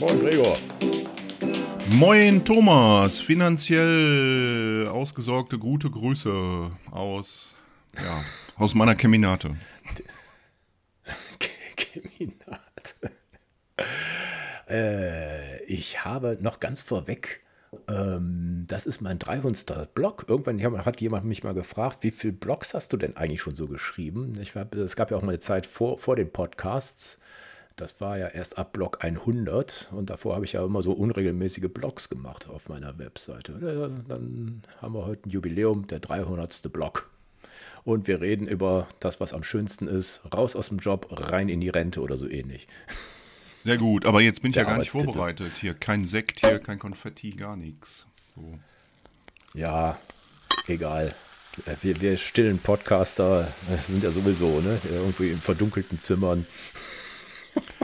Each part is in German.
Moin Gregor. Moin Thomas, finanziell ausgesorgte gute Grüße aus, ja, aus meiner Keminate. Keminate. äh, ich habe noch ganz vorweg, ähm, das ist mein 300. Blog. Irgendwann hat jemand mich mal gefragt, wie viele Blogs hast du denn eigentlich schon so geschrieben? Ich es gab ja auch mal eine Zeit vor, vor den Podcasts. Das war ja erst ab Blog 100 und davor habe ich ja immer so unregelmäßige Blogs gemacht auf meiner Webseite. Dann haben wir heute ein Jubiläum, der 300. Blog. Und wir reden über das, was am schönsten ist. Raus aus dem Job, rein in die Rente oder so ähnlich. Sehr gut, aber jetzt bin ich der ja gar nicht vorbereitet. Hier kein Sekt, hier kein Konfetti, gar nichts. So. Ja, egal. Wir, wir stillen Podcaster sind ja sowieso, ne? Irgendwie in verdunkelten Zimmern.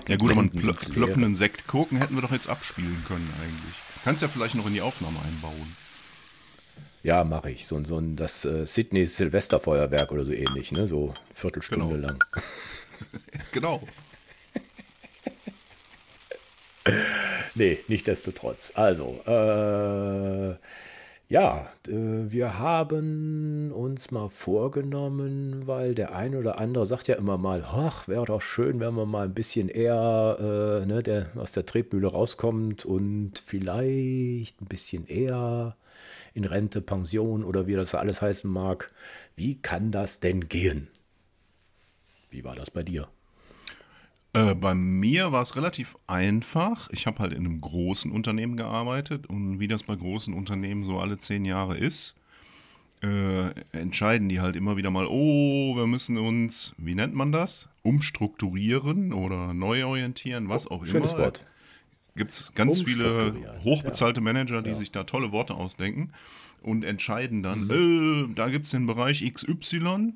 Ja gut, aber einen pl ploppenden Sektkurken hätten wir doch jetzt abspielen können eigentlich. Kannst ja vielleicht noch in die Aufnahme einbauen. Ja, mache ich. So, so ein das äh, Sydney Silvesterfeuerwerk oder so ähnlich, ne? So Viertelstunde genau. lang. genau. nee, nicht desto trotz. Also, äh, ja, äh, wir haben uns mal vorgenommen, weil der eine oder andere sagt ja immer mal, ach, wäre doch schön, wenn man mal ein bisschen eher äh, ne, der, aus der Tretmühle rauskommt und vielleicht ein bisschen eher in Rente, Pension oder wie das alles heißen mag. Wie kann das denn gehen? Wie war das bei dir? Äh, bei mir war es relativ einfach. Ich habe halt in einem großen Unternehmen gearbeitet und wie das bei großen Unternehmen so alle zehn Jahre ist, äh, entscheiden die halt immer wieder mal, oh, wir müssen uns, wie nennt man das? Umstrukturieren oder neu orientieren, was auch Schönes immer. Wort. Gibt es ganz viele hochbezahlte ja. Manager, die ja. sich da tolle Worte ausdenken und entscheiden dann, mhm. äh, da gibt es den Bereich XY,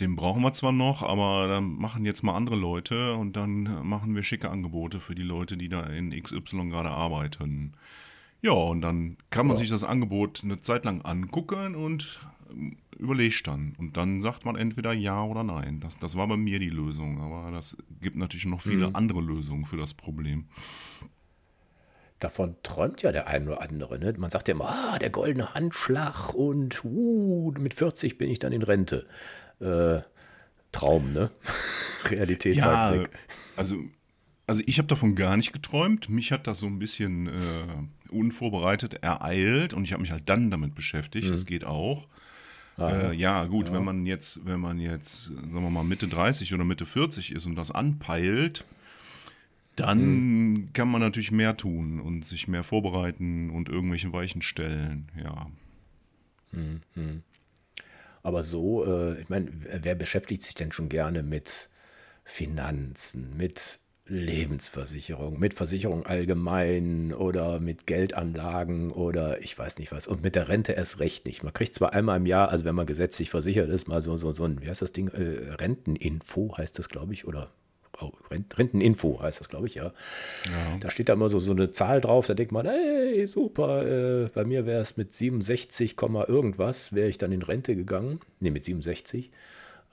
den brauchen wir zwar noch, aber dann machen jetzt mal andere Leute und dann machen wir schicke Angebote für die Leute, die da in XY gerade arbeiten. Ja, und dann kann man ja. sich das Angebot eine Zeit lang angucken und ähm, überlegt dann. Und dann sagt man entweder ja oder nein. Das, das war bei mir die Lösung, aber das gibt natürlich noch viele mhm. andere Lösungen für das Problem. Davon träumt ja der ein oder andere. Ne? Man sagt ja immer, ah, der goldene Handschlag und uh, mit 40 bin ich dann in Rente äh, Traum, ne? Realität ja, weg. Also, also ich habe davon gar nicht geträumt. Mich hat das so ein bisschen äh, unvorbereitet ereilt und ich habe mich halt dann damit beschäftigt. Mhm. Das geht auch. Ah, äh, ja, gut, ja. wenn man jetzt, wenn man jetzt, sagen wir mal, Mitte 30 oder Mitte 40 ist und das anpeilt, dann mhm. kann man natürlich mehr tun und sich mehr vorbereiten und irgendwelche Weichen stellen, ja. Mhm. Aber so, äh, ich meine, wer beschäftigt sich denn schon gerne mit Finanzen, mit Lebensversicherung, mit Versicherung allgemein oder mit Geldanlagen oder ich weiß nicht was. Und mit der Rente erst recht nicht. Man kriegt zwar einmal im Jahr, also wenn man gesetzlich versichert ist, mal so, so, so ein, wie heißt das Ding, äh, Renteninfo heißt das, glaube ich, oder Renteninfo heißt das, glaube ich, ja. ja. Da steht da immer so, so eine Zahl drauf, da denkt man, hey, super, äh, bei mir wäre es mit 67, irgendwas, wäre ich dann in Rente gegangen. Ne, mit 67.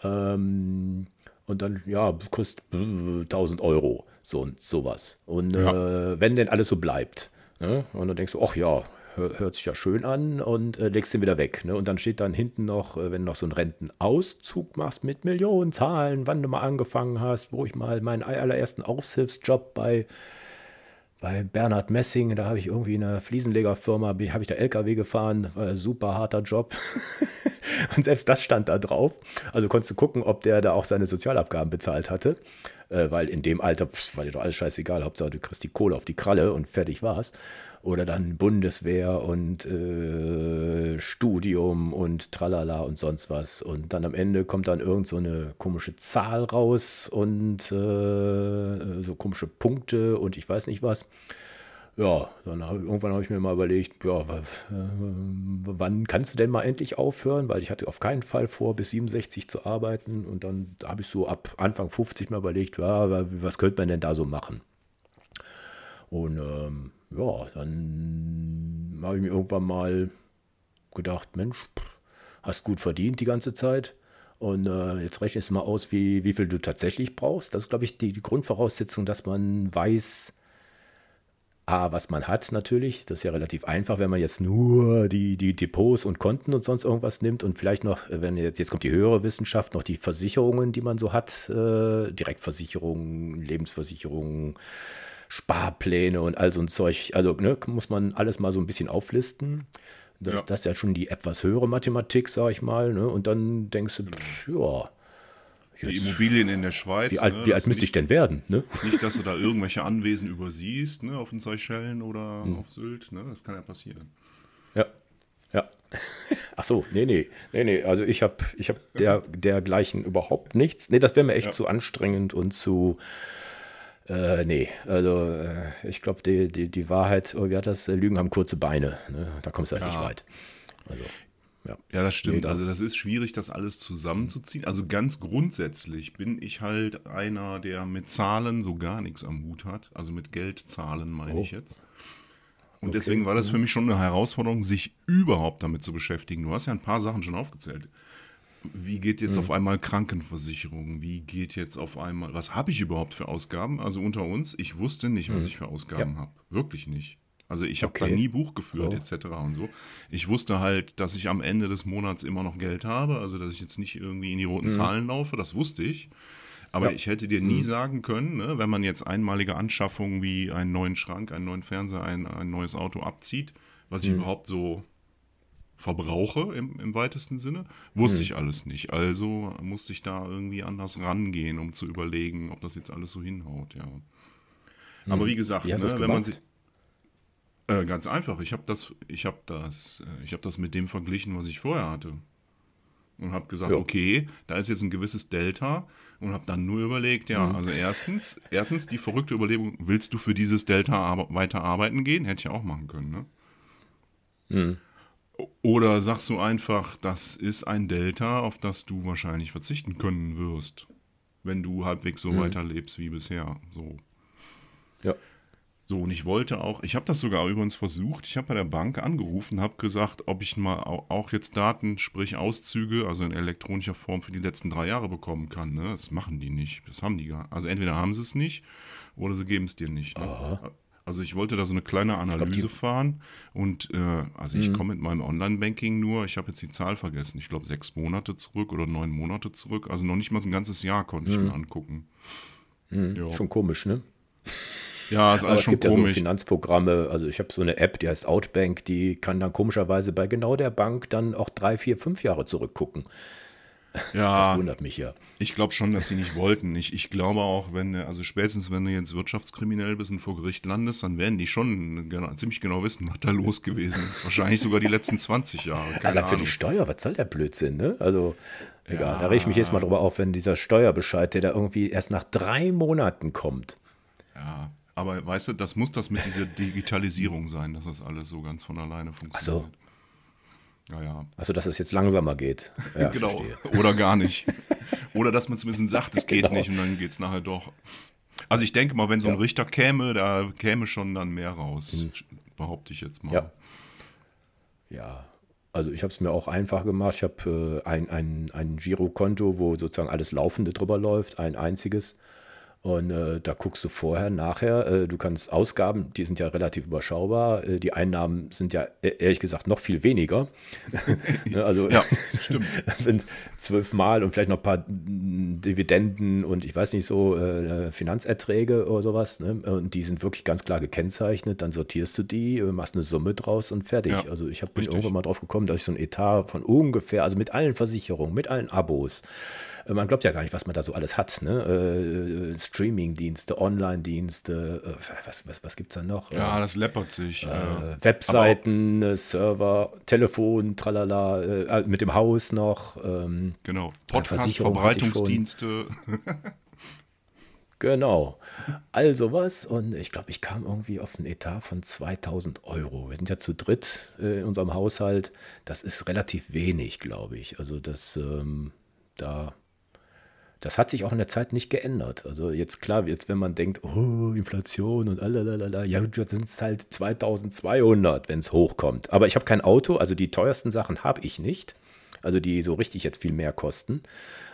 Ähm, und dann, ja, kostet 1000 Euro, so und sowas. Und ja. äh, wenn denn alles so bleibt. Ne? Und dann denkst du, ach ja, hört sich ja schön an und äh, legst den wieder weg. Ne? Und dann steht dann hinten noch, äh, wenn du noch so einen Rentenauszug machst mit Millionen Zahlen, wann du mal angefangen hast, wo ich mal meinen allerersten Aushilfsjob bei, bei Bernhard Messing, da habe ich irgendwie in einer Fliesenlegerfirma, habe ich da LKW gefahren, super harter Job. und selbst das stand da drauf. Also konntest du gucken, ob der da auch seine Sozialabgaben bezahlt hatte. Äh, weil in dem Alter pf, war dir doch alles scheißegal. Hauptsache, du kriegst die Kohle auf die Kralle und fertig war's oder dann Bundeswehr und äh, Studium und tralala und sonst was. Und dann am Ende kommt dann irgend so eine komische Zahl raus und äh, so komische Punkte und ich weiß nicht was. Ja, dann hab, irgendwann habe ich mir mal überlegt, ja, äh, wann kannst du denn mal endlich aufhören? Weil ich hatte auf keinen Fall vor, bis 67 zu arbeiten. Und dann habe ich so ab Anfang 50 mal überlegt, ja, was könnte man denn da so machen? Und ähm, ja, dann habe ich mir irgendwann mal gedacht, Mensch, hast gut verdient die ganze Zeit. Und äh, jetzt rechnest du mal aus, wie, wie viel du tatsächlich brauchst. Das ist, glaube ich, die, die, Grundvoraussetzung, dass man weiß, A, was man hat natürlich. Das ist ja relativ einfach, wenn man jetzt nur die, die Depots und Konten und sonst irgendwas nimmt und vielleicht noch, wenn jetzt, jetzt kommt die höhere Wissenschaft, noch die Versicherungen, die man so hat, äh, Direktversicherungen, Lebensversicherungen, Sparpläne und all so ein Zeug. Also ne, muss man alles mal so ein bisschen auflisten. Das, ja. das ist ja schon die etwas höhere Mathematik, sag ich mal. Ne? Und dann denkst du, pff, ja. Jetzt, die Immobilien in der Schweiz. Wie alt, ne, wie alt müsste ich denn werden? Ne? Nicht, dass du da irgendwelche Anwesen übersiehst, ne, auf den Seychellen oder hm. auf Sylt. Ne? Das kann ja passieren. Ja, ja. Ach so, nee, nee, nee, nee. Also ich habe ich hab der, dergleichen überhaupt nichts. Nee, das wäre mir echt ja. zu anstrengend und zu, äh, nee, also äh, ich glaube, die, die, die Wahrheit, oh, wie hat das? Lügen haben kurze Beine. Ne? Da kommst du halt ja. nicht weit. Also, ja. ja, das stimmt. Nee, also das ist schwierig, das alles zusammenzuziehen. Also ganz grundsätzlich bin ich halt einer, der mit Zahlen so gar nichts am Hut hat. Also mit Geldzahlen meine oh. ich jetzt. Und okay. deswegen war das für mich schon eine Herausforderung, sich überhaupt damit zu beschäftigen. Du hast ja ein paar Sachen schon aufgezählt. Wie geht jetzt mhm. auf einmal Krankenversicherung? Wie geht jetzt auf einmal, was habe ich überhaupt für Ausgaben? Also unter uns, ich wusste nicht, was mhm. ich für Ausgaben ja. habe. Wirklich nicht. Also ich habe okay. da nie Buch geführt oh. etc. und so. Ich wusste halt, dass ich am Ende des Monats immer noch Geld habe, also dass ich jetzt nicht irgendwie in die roten mhm. Zahlen laufe, das wusste ich. Aber ja. ich hätte dir nie mhm. sagen können, ne, wenn man jetzt einmalige Anschaffungen wie einen neuen Schrank, einen neuen Fernseher, ein, ein neues Auto abzieht, was ich mhm. überhaupt so verbrauche im, im weitesten Sinne, wusste hm. ich alles nicht. Also musste ich da irgendwie anders rangehen, um zu überlegen, ob das jetzt alles so hinhaut, ja. Hm. Aber wie gesagt, wie ne, wenn man sich. Äh, ganz einfach, ich habe das, ich habe das, äh, ich habe das mit dem verglichen, was ich vorher hatte. Und habe gesagt, ja. okay, da ist jetzt ein gewisses Delta und habe dann nur überlegt, ja, mhm. also erstens, erstens die verrückte Überlegung, willst du für dieses Delta weiter arbeiten gehen? Hätte ich ja auch machen können, ne? Mhm. Oder sagst du einfach, das ist ein Delta, auf das du wahrscheinlich verzichten können wirst, wenn du halbwegs so mhm. weiterlebst wie bisher. So. Ja. So, und ich wollte auch, ich habe das sogar übrigens versucht, ich habe bei der Bank angerufen, habe gesagt, ob ich mal auch jetzt Daten, sprich Auszüge, also in elektronischer Form für die letzten drei Jahre bekommen kann. Ne? Das machen die nicht, das haben die gar Also entweder haben sie es nicht oder sie geben es dir nicht. Ne? Also ich wollte da so eine kleine Analyse glaub, fahren und äh, also ich mhm. komme mit meinem Online-Banking nur, ich habe jetzt die Zahl vergessen, ich glaube sechs Monate zurück oder neun Monate zurück, also noch nicht mal so ein ganzes Jahr konnte ich mhm. mir angucken. Mhm. Ja. Schon komisch, ne? Ja, ist alles Aber es gibt komisch. ja so Finanzprogramme, also ich habe so eine App, die heißt Outbank, die kann dann komischerweise bei genau der Bank dann auch drei, vier, fünf Jahre zurückgucken. Ja. Das wundert mich ja. Ich glaube schon, dass sie nicht wollten. Ich, ich glaube auch, wenn, also spätestens wenn du jetzt wirtschaftskriminell bist und vor Gericht landest, dann werden die schon genau, ziemlich genau wissen, was da los gewesen ist. Wahrscheinlich sogar die letzten 20 Jahre. Keine für die Steuer, was soll der Blödsinn, ne? Also, egal. Ja. Da rege ich mich jetzt mal drüber auf, wenn dieser Steuerbescheid, der da irgendwie erst nach drei Monaten kommt. Ja. Aber weißt du, das muss das mit dieser Digitalisierung sein, dass das alles so ganz von alleine funktioniert. Ach so. Ja, ja. Also, dass es jetzt langsamer geht. Ja, genau. Verstehe. Oder gar nicht. Oder dass man zumindest sagt, es geht genau. nicht und dann geht es nachher doch. Also ich denke mal, wenn so ein ja. Richter käme, da käme schon dann mehr raus. Mhm. Behaupte ich jetzt mal. Ja. Ja. Also ich habe es mir auch einfach gemacht. Ich habe äh, ein, ein, ein Girokonto, wo sozusagen alles Laufende drüber läuft, ein einziges. Und äh, da guckst du vorher, nachher. Äh, du kannst Ausgaben, die sind ja relativ überschaubar. Äh, die Einnahmen sind ja e-, ehrlich gesagt noch viel weniger. ne, also ja, stimmt. das sind zwölfmal und vielleicht noch ein paar Dividenden und ich weiß nicht so äh, Finanzerträge oder sowas. Ne? Und die sind wirklich ganz klar gekennzeichnet. Dann sortierst du die, äh, machst eine Summe draus und fertig. Ja, also ich hab, bin irgendwann mal drauf gekommen, dass ich so ein Etat von ungefähr, also mit allen Versicherungen, mit allen Abos, man glaubt ja gar nicht, was man da so alles hat. Ne? Äh, Streaming-Dienste, Online-Dienste, äh, was, was, was gibt es da noch? Ja, das läppert sich. Äh, Webseiten, auch, Server, Telefon, tralala, äh, mit dem Haus noch. Ähm, genau, Podcast, Verbreitungsdienste. Genau. Also was. Und ich glaube, ich kam irgendwie auf einen Etat von 2000 Euro. Wir sind ja zu dritt äh, in unserem Haushalt. Das ist relativ wenig, glaube ich. Also das, ähm, da das hat sich auch in der Zeit nicht geändert. Also jetzt klar, jetzt wenn man denkt, oh, Inflation und alalala, ja, jetzt sind es halt 2200, wenn es hochkommt. Aber ich habe kein Auto, also die teuersten Sachen habe ich nicht. Also die so richtig jetzt viel mehr kosten.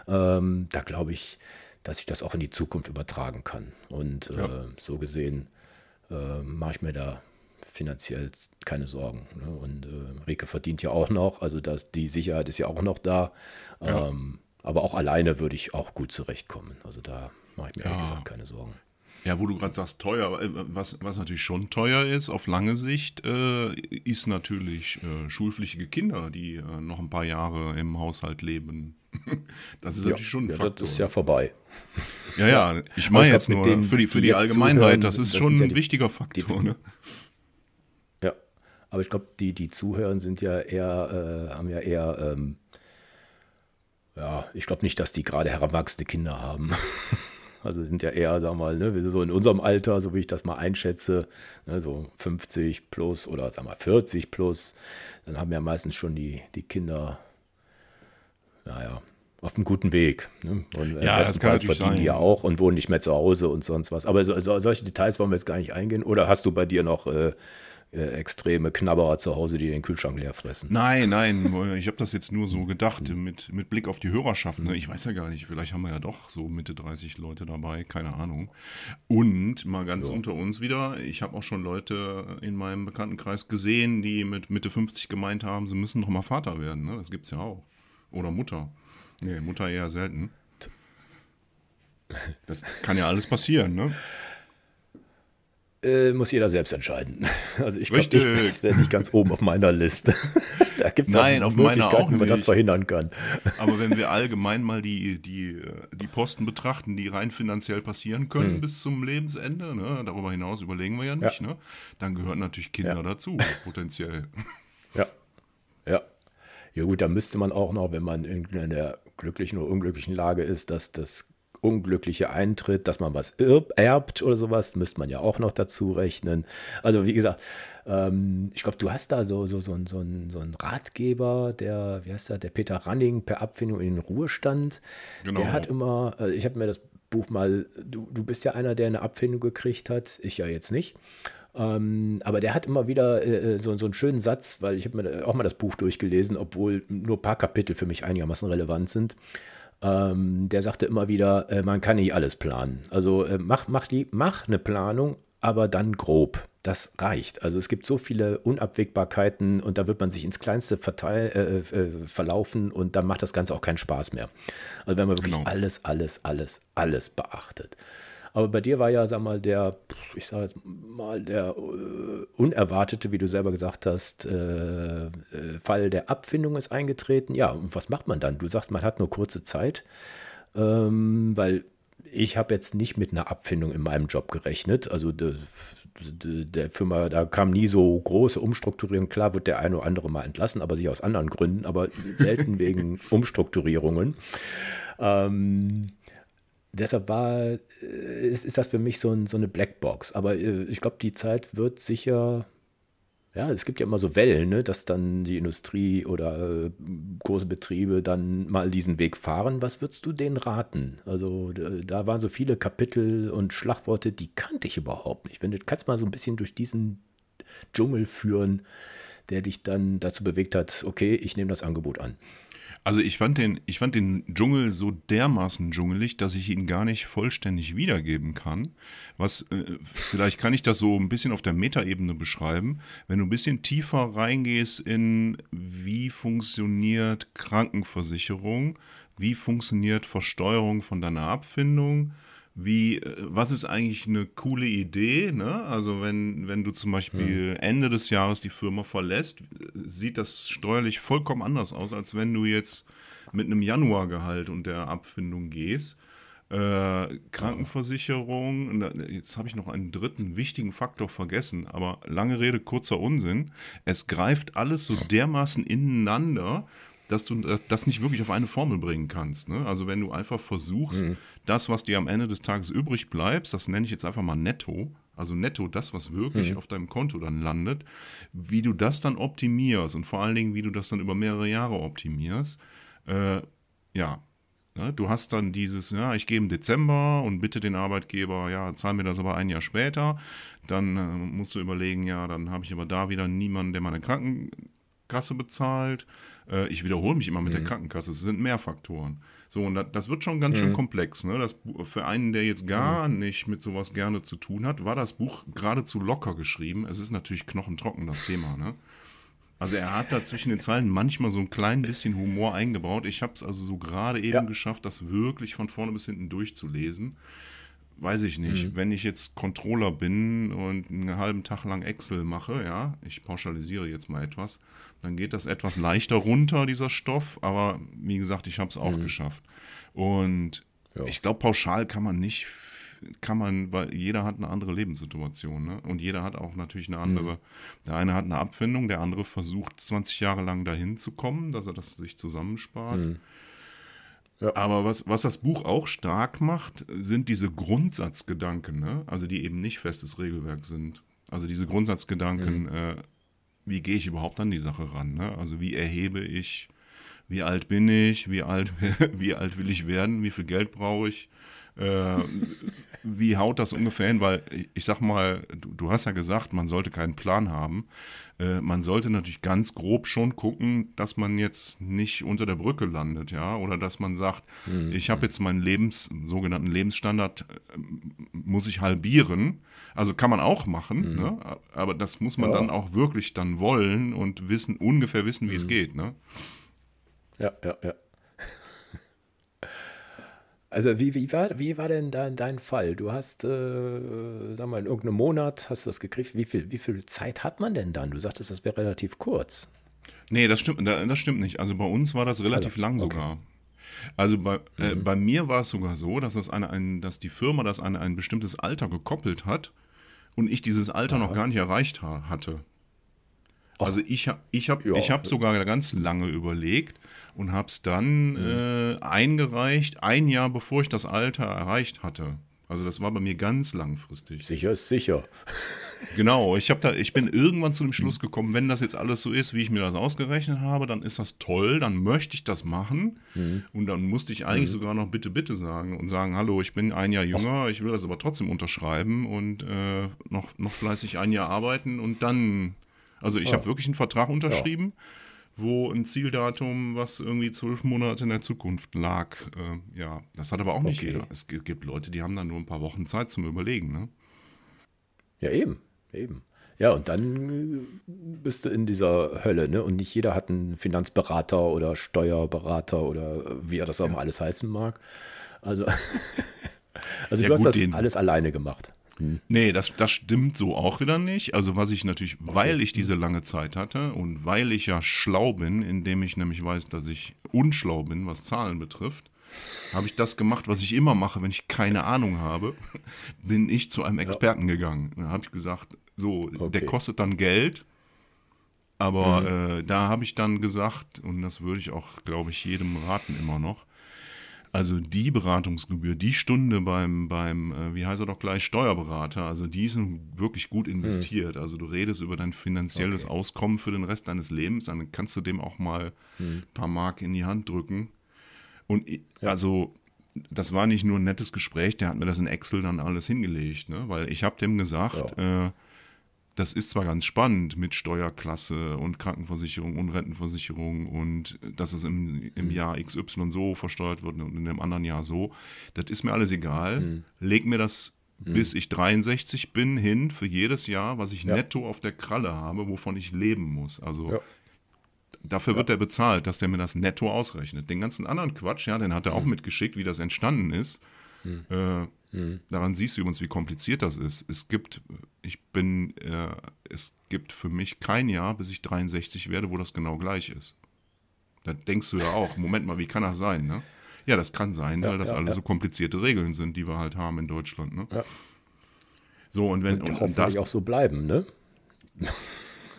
Ähm, da glaube ich, dass ich das auch in die Zukunft übertragen kann. Und ja. äh, so gesehen äh, mache ich mir da finanziell keine Sorgen. Ne? Und äh, Rike verdient ja auch noch, also das, die Sicherheit ist ja auch noch da. Ja. Ähm, aber auch alleine würde ich auch gut zurechtkommen. Also da mache ich mir ja. ehrlich gesagt keine Sorgen. Ja, wo du gerade sagst, teuer, äh, was, was natürlich schon teuer ist auf lange Sicht, äh, ist natürlich äh, schulpflichtige Kinder, die äh, noch ein paar Jahre im Haushalt leben. Das ist ja, natürlich schon ein ja, Faktor. Das ist ja vorbei. Ja, ja, ich meine jetzt nur denen, für die, für die, die Allgemeinheit, das ist das schon ja ein wichtiger Faktor. Die, ne? Ja, aber ich glaube, die, die zuhören, sind ja eher, äh, haben ja eher, ähm, ja, ich glaube nicht, dass die gerade heranwachsende Kinder haben. Also sind ja eher, sagen wir mal, ne, so in unserem Alter, so wie ich das mal einschätze, ne, so 50 plus oder sagen wir 40 plus, dann haben ja meistens schon die, die Kinder, naja, auf einem guten Weg. Ne? Und ja, das kann verdienen sein. die ja auch und wohnen nicht mehr zu Hause und sonst was. Aber so, so, solche Details wollen wir jetzt gar nicht eingehen. Oder hast du bei dir noch äh, äh, extreme Knabberer zu Hause, die den Kühlschrank leer fressen. Nein, nein, ich habe das jetzt nur so gedacht, mit, mit Blick auf die Hörerschaft. Ne? Ich weiß ja gar nicht, vielleicht haben wir ja doch so Mitte 30 Leute dabei, keine Ahnung. Und mal ganz so. unter uns wieder, ich habe auch schon Leute in meinem Bekanntenkreis gesehen, die mit Mitte 50 gemeint haben, sie müssen doch mal Vater werden. Ne? Das gibt es ja auch. Oder Mutter. Nee, Mutter eher selten. Das kann ja alles passieren, ne? äh, muss jeder selbst entscheiden. Also ich glaube, das wäre nicht ganz oben auf meiner Liste. da gibt es auch Möglichkeiten, wie man das verhindern kann. Aber wenn wir allgemein mal die, die, die Posten betrachten, die rein finanziell passieren können hm. bis zum Lebensende, ne? darüber hinaus überlegen wir ja nicht, ja. Ne? dann gehören natürlich Kinder ja. dazu, potenziell. Ja, ja. Ja gut, da müsste man auch noch, wenn man in der glücklichen oder unglücklichen Lage ist, dass das unglückliche Eintritt, dass man was erbt oder sowas, müsste man ja auch noch dazu rechnen. Also wie gesagt, ähm, ich glaube, du hast da so, so, so, so, so einen Ratgeber, der, wie heißt der, der Peter Running per Abfindung in den Ruhestand. Genau. Der hat immer, also ich habe mir das Buch mal, du, du bist ja einer, der eine Abfindung gekriegt hat, ich ja jetzt nicht. Ähm, aber der hat immer wieder äh, äh so, so einen schönen Satz, weil ich habe mir auch mal das Buch durchgelesen, obwohl nur ein paar Kapitel für mich einigermaßen relevant sind. Ähm, der sagte immer wieder, äh, man kann nicht alles planen. Also äh, mach, mach, die, mach eine Planung, aber dann grob. Das reicht. Also es gibt so viele Unabwägbarkeiten und da wird man sich ins Kleinste verteil, äh, äh verlaufen und dann macht das Ganze auch keinen Spaß mehr. Also wenn man wirklich genau. alles, alles, alles, alles beachtet. Aber bei dir war ja, sag mal, der, ich sage jetzt mal, der uh, unerwartete, wie du selber gesagt hast, äh, äh, Fall der Abfindung ist eingetreten. Ja, und was macht man dann? Du sagst, man hat nur kurze Zeit, ähm, weil ich habe jetzt nicht mit einer Abfindung in meinem Job gerechnet. Also de, de, der Firma, da kam nie so große Umstrukturierung. Klar wird der eine oder andere mal entlassen, aber sich aus anderen Gründen, aber selten wegen Umstrukturierungen. Ähm, deshalb war, äh, ist, ist das für mich so, ein, so eine Blackbox. Aber äh, ich glaube, die Zeit wird sicher, ja, es gibt ja immer so Wellen, ne, dass dann die Industrie oder äh, große Betriebe dann mal diesen Weg fahren. Was würdest du denen raten? Also da waren so viele Kapitel und Schlagworte, die kannte ich überhaupt nicht. Wenn du kannst mal so ein bisschen durch diesen Dschungel führen, der dich dann dazu bewegt hat, okay, ich nehme das Angebot an. Also ich fand den, ich fand den Dschungel so dermaßen dschungelig, dass ich ihn gar nicht vollständig wiedergeben kann. Was, äh, vielleicht kann ich das so ein bisschen auf der Metaebene beschreiben. Wenn du ein bisschen tiefer reingehst in, wie funktioniert Krankenversicherung, wie funktioniert Versteuerung von deiner Abfindung, wie, äh, was ist eigentlich eine coole Idee? Ne? Also wenn, wenn du zum Beispiel hm. Ende des Jahres die Firma verlässt, sieht das steuerlich vollkommen anders aus, als wenn du jetzt mit einem Januargehalt und der Abfindung gehst. Äh, Krankenversicherung, jetzt habe ich noch einen dritten wichtigen Faktor vergessen, aber lange Rede, kurzer Unsinn. Es greift alles so dermaßen ineinander, dass du das nicht wirklich auf eine Formel bringen kannst. Ne? Also wenn du einfach versuchst, mhm. das, was dir am Ende des Tages übrig bleibt, das nenne ich jetzt einfach mal netto, also netto das, was wirklich mhm. auf deinem Konto dann landet, wie du das dann optimierst und vor allen Dingen, wie du das dann über mehrere Jahre optimierst. Äh, ja, ne? du hast dann dieses, ja, ich gehe im Dezember und bitte den Arbeitgeber, ja, zahl mir das aber ein Jahr später. Dann äh, musst du überlegen, ja, dann habe ich aber da wieder niemanden, der meine Kranken Krankenkasse bezahlt. Äh, ich wiederhole mich immer mit der Mhm. Krankenkasse. Es sind mehr Faktoren. So, und das, das wird schon ganz schön Mhm. komplex. Ne? Das, für einen, der jetzt gar nicht mit sowas gerne zu tun hat, war das Buch geradezu locker geschrieben. Es ist natürlich knochentrocken, das Thema. Ne? Also er hat da zwischen den Zeilen manchmal so ein klein bisschen Humor eingebaut. Ich habe es also so gerade eben Ja. geschafft, das wirklich von vorne bis hinten durchzulesen. Weiß ich nicht. Wenn ich jetzt Controller bin und einen halben Tag lang Excel mache, ja, ich pauschalisiere jetzt mal etwas, dann geht das etwas leichter runter, dieser Stoff. Aber wie gesagt, ich habe es auch geschafft. Und Ja. ich glaube, pauschal kann man nicht, kann man, weil jeder hat eine andere Lebenssituation. Ne? Und jeder hat auch natürlich eine andere. Der eine hat eine Abfindung, der andere versucht 20 Jahre lang dahin zu kommen, dass er das sich zusammenspart. Ja. Aber was, was das Buch auch stark macht, sind diese Grundsatzgedanken, ne? also die eben nicht festes Regelwerk sind. Also diese Grundsatzgedanken, äh, wie gehe ich überhaupt an die Sache ran? Ne? Also wie erhebe ich, wie alt bin ich, wie alt, wie alt will ich werden, wie viel Geld brauche ich, äh, wie haut das ungefähr hin? Weil ich- ich sag mal, du, du hast ja gesagt, man sollte keinen Plan haben. Äh, man sollte natürlich ganz grob schon gucken, dass man jetzt nicht unter der Brücke landet, ja, oder dass man sagt, ich habe jetzt meinen Lebens, sogenannten Lebensstandard, äh, muss ich halbieren. Also kann man auch machen, ne? aber das muss man Ja. dann auch wirklich dann wollen und wissen, ungefähr wissen, wie es geht, ne? Ja, ja, ja. Also wie, wie, war, wie war denn dein, dein Fall? Du hast, äh, sag mal, in irgendeinem Monat hast du das gekriegt. Wie viel, wie viel Zeit hat man denn dann? Du sagtest, das wäre relativ kurz. Nee, das stimmt, da- das stimmt nicht. Also bei uns war das relativ Also, lang okay. sogar. Also bei, äh, Mhm. bei mir war es sogar so, dass, das eine, ein, dass die Firma das an ein bestimmtes Alter gekoppelt hat und ich dieses Alter noch gar nicht erreicht ha hatte. Also ich habe ich hab, Ja. ich hab sogar ganz lange überlegt und habe es dann Mhm. äh, eingereicht, ein Jahr bevor ich das Alter erreicht hatte. Also das war bei mir ganz langfristig. Sicher ist sicher. Genau, ich, da, ich bin irgendwann zu dem Schluss gekommen, wenn das jetzt alles so ist, wie ich mir das ausgerechnet habe, dann ist das toll, dann möchte ich das machen. Und dann musste ich eigentlich sogar noch bitte, bitte sagen und sagen, hallo, ich bin ein Jahr jünger, ich will das aber trotzdem unterschreiben und äh, noch, noch fleißig ein Jahr arbeiten und dann, also ich habe wirklich einen Vertrag unterschrieben, wo ein Zieldatum, was irgendwie zwölf Monate in der Zukunft lag. Äh, ja, das hat aber auch nicht Okay. jeder. Es gi- gibt Leute, die haben dann nur ein paar Wochen Zeit zum Überlegen, ne? Ja, eben, eben. Ja, und dann äh, bist du in dieser Hölle, ne? Und nicht jeder hat einen Finanzberater oder Steuerberater oder äh, wie er das auch mal alles heißen mag. Also, also Ja, du hast gut, das den- alles alleine gemacht. Nee, das, das stimmt so auch wieder nicht. Also was ich natürlich, weil ich diese lange Zeit hatte und weil ich ja schlau bin, indem ich nämlich weiß, dass ich unschlau bin, was Zahlen betrifft, habe ich das gemacht, was ich immer mache, wenn ich keine Ahnung habe, bin ich zu einem Experten gegangen. Da habe ich gesagt, so, der Okay. kostet dann Geld, aber äh, da habe ich dann gesagt, und das würde ich auch, glaube ich, jedem raten immer noch, also die Beratungsgebühr, die Stunde beim, beim äh, wie heißt er doch gleich, Steuerberater, also die ist wirklich gut investiert. Also du redest über dein finanzielles Okay. Auskommen für den Rest deines Lebens, dann kannst du dem auch mal ein paar Mark in die Hand drücken. Und i- also das war nicht nur ein nettes Gespräch, der hat mir das in Excel dann alles hingelegt, ne? weil ich habe dem gesagt, äh, das ist zwar ganz spannend mit Steuerklasse und Krankenversicherung und Rentenversicherung und dass es im, im Jahr XY so versteuert wird und in dem anderen Jahr so. Das ist mir alles egal. Leg mir das bis ich 63 bin hin für jedes Jahr, was ich Ja. netto auf der Kralle habe, wovon ich leben muss. Also Ja. dafür wird er bezahlt, dass der mir das netto ausrechnet. Den ganzen anderen Quatsch, ja, den hat er auch mitgeschickt, wie das entstanden ist. Äh, Daran siehst du übrigens, wie kompliziert das ist. Es gibt, ich bin, äh, es gibt für mich kein Jahr, bis ich 63 werde, wo das genau gleich ist. Da denkst du ja auch, Moment mal, wie kann das sein, ne? Ja, das kann sein, Ja, weil das ja, alle ja. so komplizierte Regeln sind, die wir halt haben in Deutschland, ne? Ja. So, und wenn, Und, und, hoffentlich das, auch so bleiben, ne?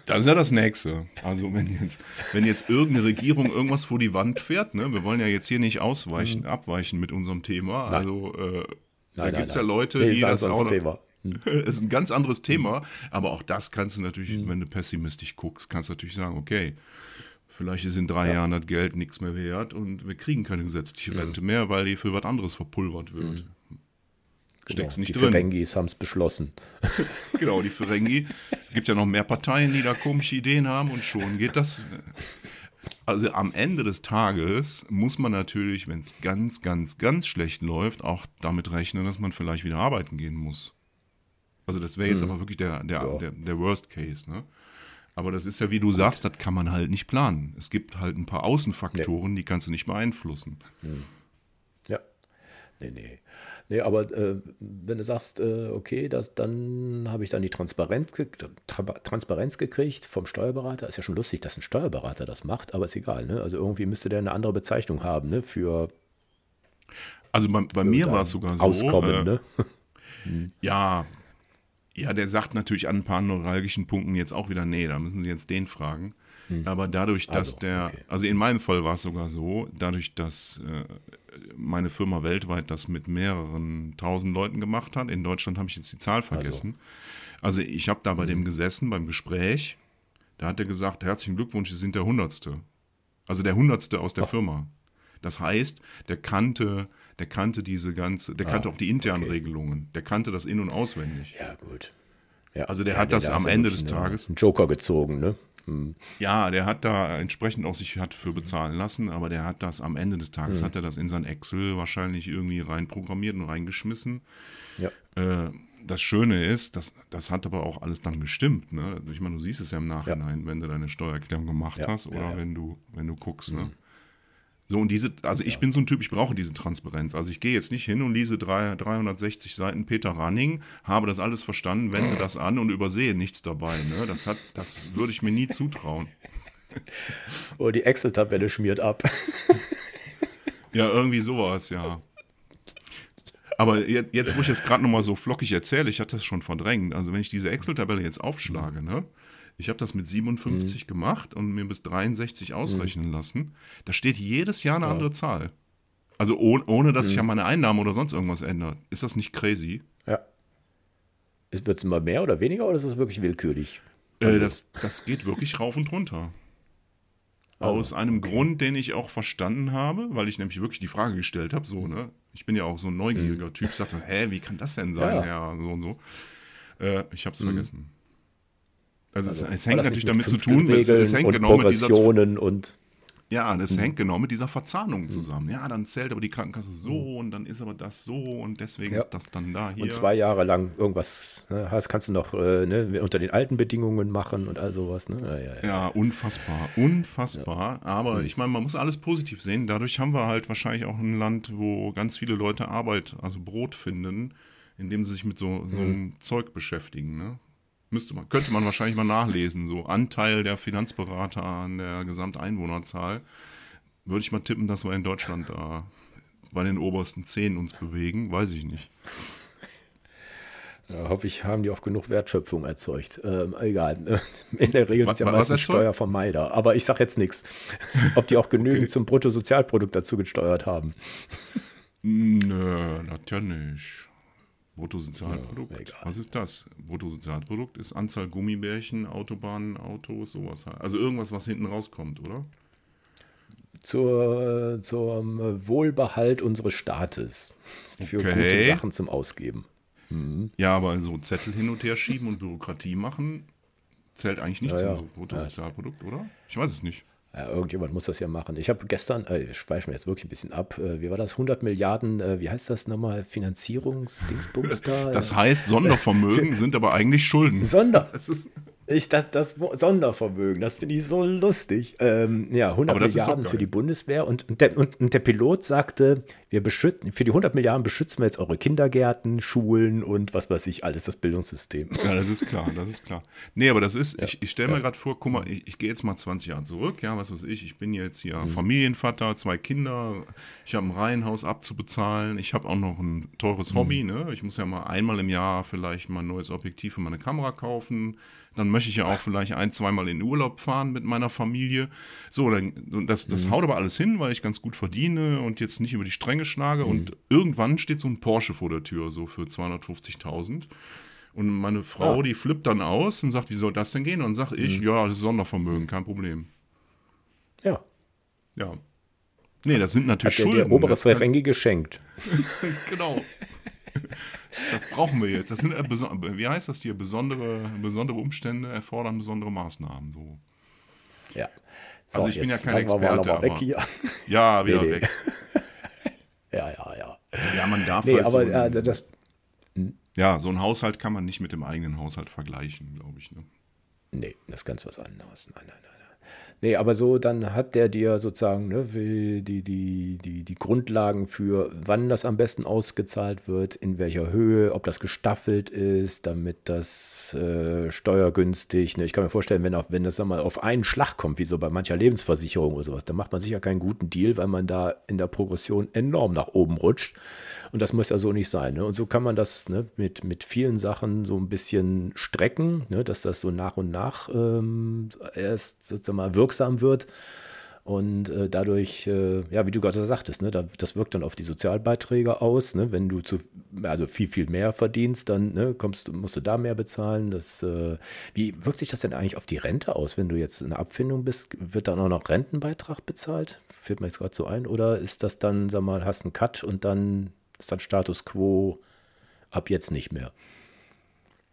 das ist ja das Nächste. Also wenn jetzt, wenn jetzt irgendeine Regierung irgendwas vor die Wand fährt, ne, wir wollen ja jetzt hier nicht ausweichen, abweichen mit unserem Thema. Also äh, Nein, nein, gibt es ja. Leute, Nee, die ist ein das anderes auch Thema. ist ein ganz anderes Thema, aber auch das kannst du Mhm. natürlich, wenn du pessimistisch guckst, kannst du natürlich sagen, okay, vielleicht ist in drei Jahren das Geld nichts mehr wert und wir kriegen keine gesetzliche Mhm. Rente mehr, weil die für was anderes verpulvert wird. Steckst Genau, nicht die drin. Ferengis haben es beschlossen. Genau, die Ferengi Gibt ja noch mehr Parteien, die da komische Ideen haben und schon geht das. Also am Ende des Tages muss man natürlich, wenn es ganz, ganz, ganz schlecht läuft, auch damit rechnen, dass man vielleicht wieder arbeiten gehen muss. Also das wäre jetzt Mhm. aber wirklich der, der, Ja. der, der Worst Case, ne? Aber das ist ja, wie du sagst, das kann man halt nicht planen. Es gibt halt ein paar Außenfaktoren, die kannst du nicht beeinflussen. Ja. Nee, nee. Nee, aber äh, wenn du sagst, äh, okay, das, dann habe ich dann die Transparenz, ge Tra Transparenz gekriegt vom Steuerberater. Ist ja schon lustig, dass ein Steuerberater das macht, aber ist egal. Ne? Also irgendwie müsste der eine andere Bezeichnung haben ne? für, Also bei, bei mir war es sogar so. Auskommen. äh, ne? Ja, ja, der sagt natürlich an ein paar neuralgischen Punkten jetzt auch wieder, nee, da müssen Sie jetzt den fragen. Aber dadurch, dass Also, der, okay. also in meinem Fall war es sogar so, dadurch, dass äh, meine Firma weltweit das mit mehreren tausend Leuten gemacht hat, in Deutschland habe ich jetzt die Zahl vergessen. Also, ich habe da bei dem gesessen, beim Gespräch, da hat er gesagt, herzlichen Glückwunsch, Sie sind der Hundertste. Also der Hundertste aus der Firma. Das heißt, der kannte, der kannte diese ganze, der kannte auch die internen okay. Regelungen. Der kannte das in- und auswendig. Ja, gut. Ja. Also der ja, hat das da am Ende des Tages- Einen Joker gezogen, ne? Hm. Ja, der hat da entsprechend auch sich hat für bezahlen lassen, aber der hat das am Ende des Tages, hat er das in sein Excel wahrscheinlich irgendwie reinprogrammiert und reingeschmissen. Ja. Äh, das Schöne ist, das, das hat aber auch alles dann gestimmt. Ne? Also Ich meine, du siehst es ja im Nachhinein, wenn du deine Steuererklärung gemacht Ja, hast oder ja, ja. wenn du, wenn du guckst. Ne? So, und diese, also ich bin so ein Typ, ich brauche diese Transparenz. Also ich gehe jetzt nicht hin und lese drei, 360 Seiten Peter Ranning, habe das alles verstanden, wende das an und übersehe nichts dabei. Ne? Das, hat, das würde ich mir nie zutrauen. Oh, die Excel-Tabelle schmiert ab. Ja, irgendwie sowas, ja. Aber jetzt, jetzt wo ich es gerade nochmal so flockig erzähle, ich hatte das schon verdrängt. Also wenn ich diese Excel-Tabelle jetzt aufschlage, ne? Ich habe das mit 57 gemacht und mir bis 63 ausrechnen lassen. Da steht jedes Jahr eine andere Zahl. Also ohne, ohne dass sich an meine Einnahmen oder sonst irgendwas ändert. Ist das nicht crazy? Ja. Wird es immer mehr oder weniger oder ist es wirklich willkürlich? Äh, das, das geht wirklich rauf und runter. Aus einem Grund, den ich auch verstanden habe, weil ich nämlich wirklich die Frage gestellt habe, so, ne? Ich bin ja auch so ein neugieriger Typ, sagte, hä, wie kann das denn sein, Ja. Herr, so und so. Äh, ich habe es vergessen. Also, es, es War hängt das nicht natürlich mit damit zu tun, es, es hängt und genau mit dieser und ja, das hängt genau mit dieser Verzahnung zusammen. Ja, dann zählt aber die Krankenkasse so und dann ist aber das so und deswegen Ja. ist das dann da hier. Und zwei Jahre lang irgendwas, ne, hast, kannst du noch äh, ne, unter den alten Bedingungen machen und all sowas. Ne? Ja, ja, ja. Unfassbar, unfassbar. Aber ich meine, man muss alles positiv sehen. Dadurch haben wir halt wahrscheinlich auch ein Land, wo ganz viele Leute Arbeit, also Brot finden, indem sie sich mit so, so einem Zeug beschäftigen. Ne? Müsste man, könnte man wahrscheinlich mal nachlesen. So Anteil der Finanzberater an der Gesamteinwohnerzahl. Würde ich mal tippen, dass wir in Deutschland da bei den obersten zehn uns bewegen. Weiß ich nicht. Ja, hoffe ich, haben die auch genug Wertschöpfung erzeugt. Ähm, egal. In der Regel Was- sind ja meistens? Steuervermeider. Aber ich sage jetzt nichts. Ob die auch genügend Okay. zum Bruttosozialprodukt dazu gesteuert haben. Nö, das ja nicht. Bruttosozialprodukt. Ja. Was ist das? Bruttosozialprodukt ist Anzahl Gummibärchen, Autobahnen, Autos, sowas. halt. Also irgendwas, was hinten rauskommt, oder? Zur, zum Wohlbehalt unseres Staates. Für Okay. gute Sachen zum Ausgeben. Ja, aber so Zettel hin und her schieben und Bürokratie machen zählt eigentlich nicht Ja, ja. zum Bruttosozialprodukt, oder? Ich weiß es nicht. Ja, irgendjemand muss das ja machen. Ich habe gestern, äh, ich schweife mir jetzt wirklich ein bisschen ab, äh, wie war das? 100 Milliarden, äh, wie heißt das nochmal? Finanzierungsdingsbums da? Das heißt, Sondervermögen sind aber eigentlich Schulden. Sonder. Das ist, Ich, das, das Sondervermögen, das finde ich so lustig. Ähm, ja, 100 Aber das ist doch Milliarden für die Bundeswehr und, und, der, und, und der Pilot sagte, wir beschützen, für die 100 Milliarden beschützen wir jetzt eure Kindergärten, Schulen und was weiß ich alles, das Bildungssystem. Ja, das ist klar, das ist klar. Nee, aber das ist, ich, ich stelle mir gerade vor, guck mal, ich, ich gehe jetzt mal 20 Jahre zurück, ja, was weiß ich, ich bin jetzt hier Mhm. Familienvater, zwei Kinder, ich habe ein Reihenhaus abzubezahlen, ich habe auch noch ein teures Mhm. Hobby, ne? Ich muss ja mal einmal im Jahr vielleicht mal ein neues Objektiv für meine Kamera kaufen. Dann möchte ich ja auch vielleicht ein, zweimal in den Urlaub fahren mit meiner Familie. So, dann, und das, Mhm. das haut aber alles hin, weil ich ganz gut verdiene und jetzt nicht über die Stränge schlage. Mhm. Und irgendwann steht so ein Porsche vor der Tür, so für 250.000. Und meine Frau, Ah. die flippt dann aus und sagt, wie soll das denn gehen? Und dann sage Mhm. ich, ja, das ist Sondervermögen, kein Problem. Ja, Ja. Nee, das sind hat natürlich der, Schulden. der obere Das Ferengi geschenkt. Genau. das brauchen wir jetzt. Das sind, äh, wie heißt das hier? Besondere, besondere Umstände erfordern besondere Maßnahmen. So. Ja. So, also ich bin ja kein Experte. Aber, weg hier. Ja, wieder nee, nee. weg. ja, ja, ja. Ja, man darf nee, halt aber so ein, äh, das. Ja, so ein Haushalt kann man nicht mit dem eigenen Haushalt vergleichen, glaube ich. Ne? Nee, das ist ganz was anderes. Nein, nein, nein. Nee, aber so, dann hat der dir sozusagen ne, die, die, die, die Grundlagen für, wann das am besten ausgezahlt wird, in welcher Höhe, ob das gestaffelt ist, damit das äh, steuergünstig. Ne? Ich kann mir vorstellen, wenn, auch, wenn das mal auf einen Schlag kommt, wie so bei mancher Lebensversicherung oder sowas, dann macht man sicher keinen guten Deal, weil man da in der Progression enorm nach oben rutscht. Und das muss ja so nicht sein. Ne? Und so kann man das ne, mit, mit vielen Sachen so ein bisschen strecken, ne, dass das so nach und nach ähm, erst sozusagen mal wirksam wird. Und äh, dadurch, äh, ja, wie du gerade sagtest, ne, da, das wirkt dann auf die Sozialbeiträge aus. Ne? Wenn du zu, also viel, viel mehr verdienst, dann ne, kommst, musst du da mehr bezahlen. Das, äh, wie wirkt sich das denn eigentlich auf die Rente aus? Wenn du jetzt in der Abfindung bist, wird dann auch noch Rentenbeitrag bezahlt? Führt mir jetzt gerade so ein. Oder ist das dann, sag mal, hast einen Cut und dann ist dann Status quo ab jetzt nicht mehr.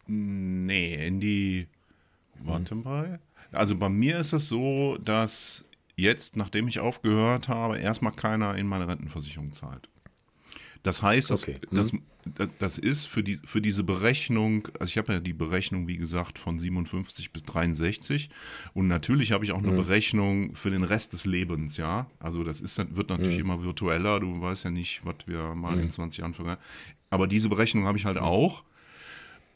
Nee, in die. Warte mhm. mal. Also bei mir ist es so, dass jetzt, nachdem ich aufgehört habe, erstmal keiner in meine Rentenversicherung zahlt. Das heißt, okay. das, das, das, ist für, die, für diese Berechnung, also ich habe ja die Berechnung, wie gesagt, von 57 bis 63 und natürlich habe ich auch eine mhm. Berechnung für den Rest des Lebens, ja. Also das ist, wird natürlich mhm. immer virtueller, du weißt ja nicht, was wir mal in 20 mhm. Jahren für. Aber diese Berechnung habe ich halt mhm. auch.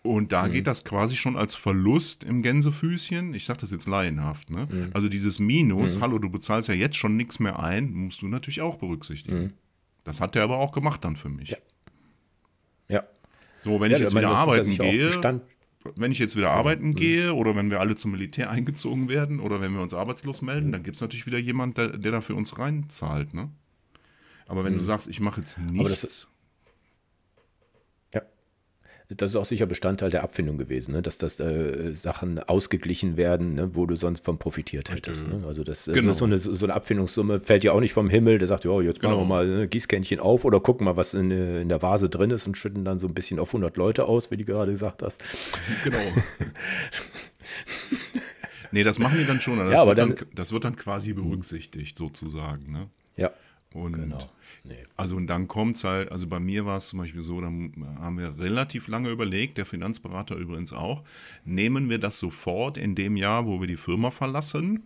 Und da mhm. geht das quasi schon als Verlust im Gänsefüßchen. Ich sage das jetzt laienhaft. Ne? Mhm. Also dieses Minus, mhm. hallo, du bezahlst ja jetzt schon nichts mehr ein, musst du natürlich auch berücksichtigen. Das hat er aber auch gemacht dann für mich. Ja. So, wenn ja, ich jetzt wieder arbeiten ja gehe, wenn ich jetzt wieder arbeiten mhm. gehe oder wenn wir alle zum Militär eingezogen werden oder wenn wir uns arbeitslos melden, dann gibt es natürlich wieder jemanden, der, der da für uns reinzahlt. Ne? Aber wenn mhm. du sagst, ich mache jetzt nichts, das ist auch sicher Bestandteil der Abfindung gewesen, ne? dass das äh, Sachen ausgeglichen werden, ne? wo du sonst von profitiert hättest. Ne? Also das genau. so, eine, so eine Abfindungssumme fällt ja auch nicht vom Himmel, der sagt, ja, jetzt genau. machen wir mal ein Gießkännchen auf oder gucken mal, was in, in, der Vase drin ist und schütten dann so ein bisschen auf 100 Leute aus, wie du gerade gesagt hast. Genau. nee, das machen die dann schon. Das, ja, aber wird dann, dann, das wird dann quasi berücksichtigt, sozusagen. Ne? Ja. Und genau. Nee. Also und dann kommt es halt, also bei mir war es zum Beispiel so, da haben wir relativ lange überlegt, der Finanzberater übrigens auch, nehmen wir das sofort in dem Jahr, wo wir die Firma verlassen?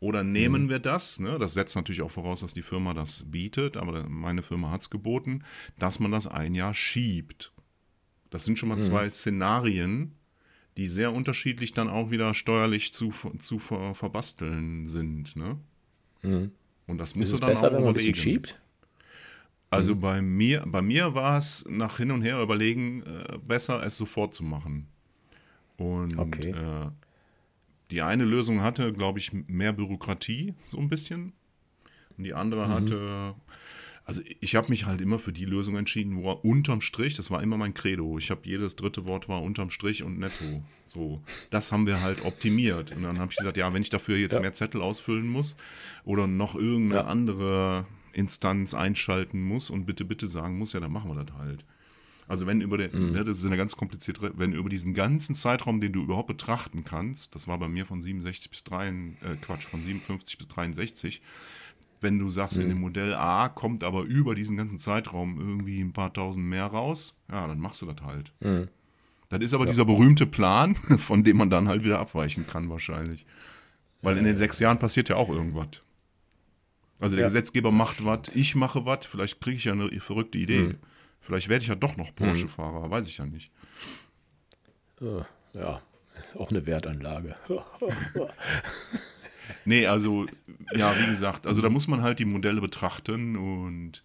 Oder nehmen mhm. wir das, ne, das setzt natürlich auch voraus, dass die Firma das bietet, aber meine Firma hat es geboten, dass man das ein Jahr schiebt. Das sind schon mal mhm. zwei Szenarien, die sehr unterschiedlich dann auch wieder steuerlich zu, zu ver, verbasteln sind. Ne? Mhm. Und das musst du dann besser, auch wenn man überlegen. Ein schiebt? Also mhm. bei mir, bei mir war es nach hin und her überlegen, äh, besser es sofort zu machen. Und okay. äh, die eine Lösung hatte, glaube ich, mehr Bürokratie, so ein bisschen. Und die andere mhm. hatte, also ich habe mich halt immer für die Lösung entschieden, wo unterm Strich, das war immer mein Credo. Ich habe jedes dritte Wort war unterm Strich und netto. So, das haben wir halt optimiert. Und dann habe ich gesagt, ja, wenn ich dafür jetzt ja. mehr Zettel ausfüllen muss oder noch irgendeine ja. andere Instanz einschalten muss und bitte, bitte sagen muss, ja, dann machen wir das halt. Also wenn über den, mhm. ne, das ist eine ganz komplizierte, wenn über diesen ganzen Zeitraum, den du überhaupt betrachten kannst, das war bei mir von 67 bis 3, äh, Quatsch, von 57 bis 63, wenn du sagst, mhm. in dem Modell A kommt aber über diesen ganzen Zeitraum irgendwie ein paar tausend mehr raus, ja, dann machst du das halt. Mhm. Das ist aber ja. dieser berühmte Plan, von dem man dann halt wieder abweichen kann wahrscheinlich. Weil in den sechs Jahren passiert ja auch irgendwas. Also der ja. Gesetzgeber macht was, ich mache was, vielleicht kriege ich ja eine verrückte Idee. Mhm. Vielleicht werde ich ja doch noch Porsche-Fahrer, weiß ich ja nicht. Ja, ist auch eine Wertanlage. nee, also, ja, wie gesagt, also da muss man halt die Modelle betrachten und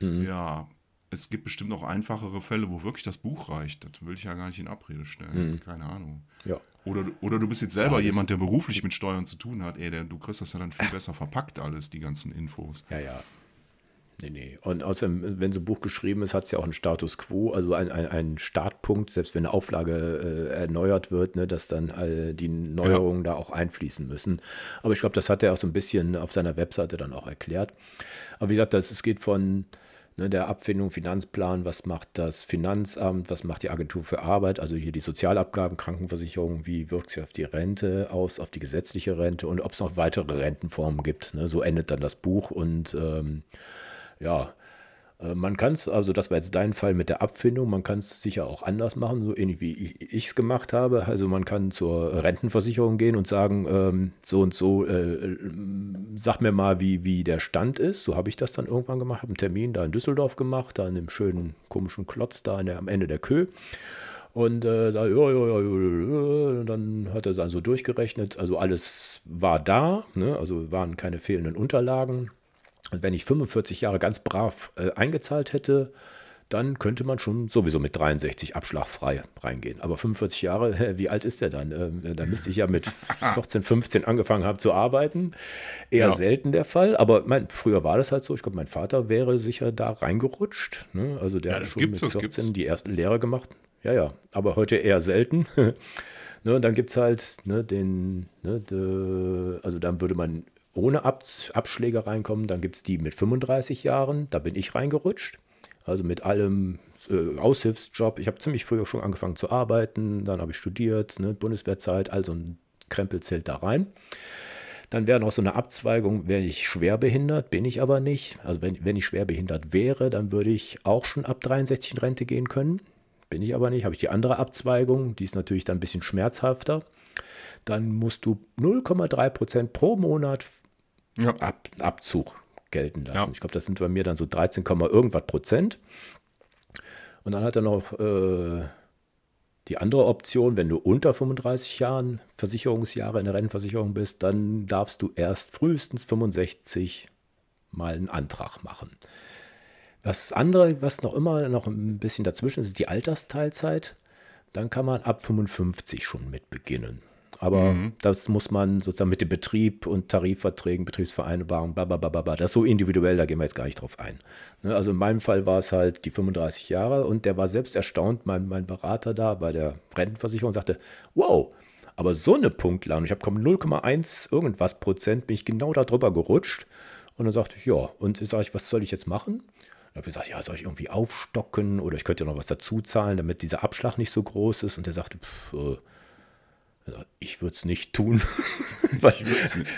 mhm. ja, es gibt bestimmt noch einfachere Fälle, wo wirklich das Buch reicht. Das will ich ja gar nicht in Abrede stellen. Mhm. Keine Ahnung. Ja. Oder, oder du bist jetzt selber ja, jemand, der beruflich mit Steuern zu tun hat. Ey, der, du kriegst das ja dann viel besser verpackt, alles, die ganzen Infos. Ja, ja. Nee, nee. Und außerdem, wenn so ein Buch geschrieben ist, hat es ja auch einen Status quo, also einen ein Startpunkt, selbst wenn eine Auflage äh, erneuert wird, ne, dass dann all die Neuerungen ja. da auch einfließen müssen. Aber ich glaube, das hat er auch so ein bisschen auf seiner Webseite dann auch erklärt. Aber wie gesagt, das, es geht von ne, der Abfindung, Finanzplan, was macht das Finanzamt, was macht die Agentur für Arbeit, also hier die Sozialabgaben, Krankenversicherung, wie wirkt sich auf die Rente aus, auf die gesetzliche Rente und ob es noch weitere Rentenformen gibt. Ne? So endet dann das Buch und ähm, ja, äh, man kann es, also das war jetzt dein Fall mit der Abfindung, man kann es sicher auch anders machen, so ähnlich wie ich es gemacht habe. Also man kann zur Rentenversicherung gehen und sagen, ähm, so und so, äh, sag mir mal, wie, wie der Stand ist. So habe ich das dann irgendwann gemacht, habe einen Termin da in Düsseldorf gemacht, da in dem schönen komischen Klotz da der, am Ende der Kö. Und äh, sag, ja, ja, ja, ja, dann hat er dann so durchgerechnet. Also alles war da, ne? also waren keine fehlenden Unterlagen. Und wenn ich 45 Jahre ganz brav äh, eingezahlt hätte, dann könnte man schon sowieso mit 63 abschlagfrei reingehen. Aber 45 Jahre, wie alt ist der dann? Ähm, da müsste ich ja mit 14, 15 angefangen haben zu arbeiten. Eher ja. selten der Fall. Aber mein, früher war das halt so. Ich glaube, mein Vater wäre sicher da reingerutscht. Ne? Also der ja, hat schon mit 14 die ersten Lehre gemacht. Ja, ja. Aber heute eher selten. ne, und dann gibt es halt ne, den, ne, de, also dann würde man ohne Ab Abschläge reinkommen. Dann gibt es die mit 35 Jahren, da bin ich reingerutscht. Also mit allem äh, Aushilfsjob. Ich habe ziemlich früh schon angefangen zu arbeiten, dann habe ich studiert, ne, Bundeswehrzeit, also ein Krempel zählt da rein. Dann wäre noch so eine Abzweigung, wäre ich schwerbehindert, bin ich aber nicht. Also wenn, wenn ich schwerbehindert wäre, dann würde ich auch schon ab 63 in Rente gehen können. Bin ich aber nicht. Habe ich die andere Abzweigung, die ist natürlich dann ein bisschen schmerzhafter. Dann musst du 0,3 Prozent pro Monat ja. Ab, Abzug gelten lassen. Ja. Ich glaube, das sind bei mir dann so 13, irgendwas Prozent. Und dann hat er noch äh, die andere Option, wenn du unter 35 Jahren Versicherungsjahre in der Rentenversicherung bist, dann darfst du erst frühestens 65 mal einen Antrag machen. Das andere, was noch immer noch ein bisschen dazwischen ist, ist die Altersteilzeit. Dann kann man ab 55 schon mit beginnen. Aber mhm. das muss man sozusagen mit dem Betrieb und Tarifverträgen, Betriebsvereinbarungen, blablabla, das ist so individuell, da gehen wir jetzt gar nicht drauf ein. Ne, also in meinem Fall war es halt die 35 Jahre und der war selbst erstaunt, mein, mein Berater da bei der Rentenversicherung sagte, wow, aber so eine Punktladung, ich habe 0,1 irgendwas Prozent, bin ich genau da drüber gerutscht. Und dann sagte ich, ja, und sage ich, was soll ich jetzt machen? Habe gesagt, ja, soll ich irgendwie aufstocken oder ich könnte ja noch was dazu zahlen, damit dieser Abschlag nicht so groß ist. Und er sagte, pff, ich würde es nicht tun.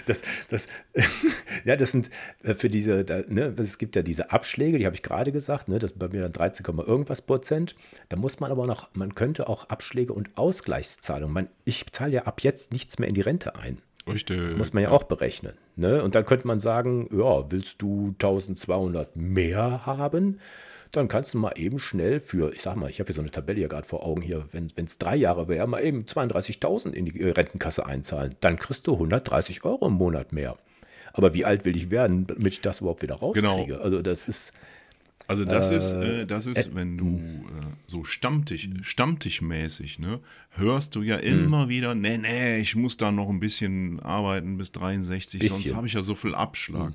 das, das, ja, das sind äh, für diese, da, ne, es gibt ja diese Abschläge, die habe ich gerade gesagt, ne, das ist bei mir dann 13, irgendwas Prozent. Da muss man aber noch, man könnte auch Abschläge und Ausgleichszahlungen, man, ich zahle ja ab jetzt nichts mehr in die Rente ein. Richtig. Das muss man ja auch berechnen. Ne? Und dann könnte man sagen, ja, willst du 1200 mehr haben? Dann kannst du mal eben schnell für, ich sag mal, ich habe hier so eine Tabelle hier gerade vor Augen hier, wenn es drei Jahre wäre, mal eben 32.000 in die Rentenkasse einzahlen. Dann kriegst du 130 Euro im Monat mehr. Aber wie alt will ich werden, damit ich das überhaupt wieder rauskriege? Genau. Also das ist. Also das äh, ist, äh, das ist, äh, wenn du äh, so Stammtisch, Stammtischmäßig, ne, hörst du ja hm. immer wieder, nee, nee, ich muss da noch ein bisschen arbeiten bis 63, bisschen. sonst habe ich ja so viel Abschlag. Hm.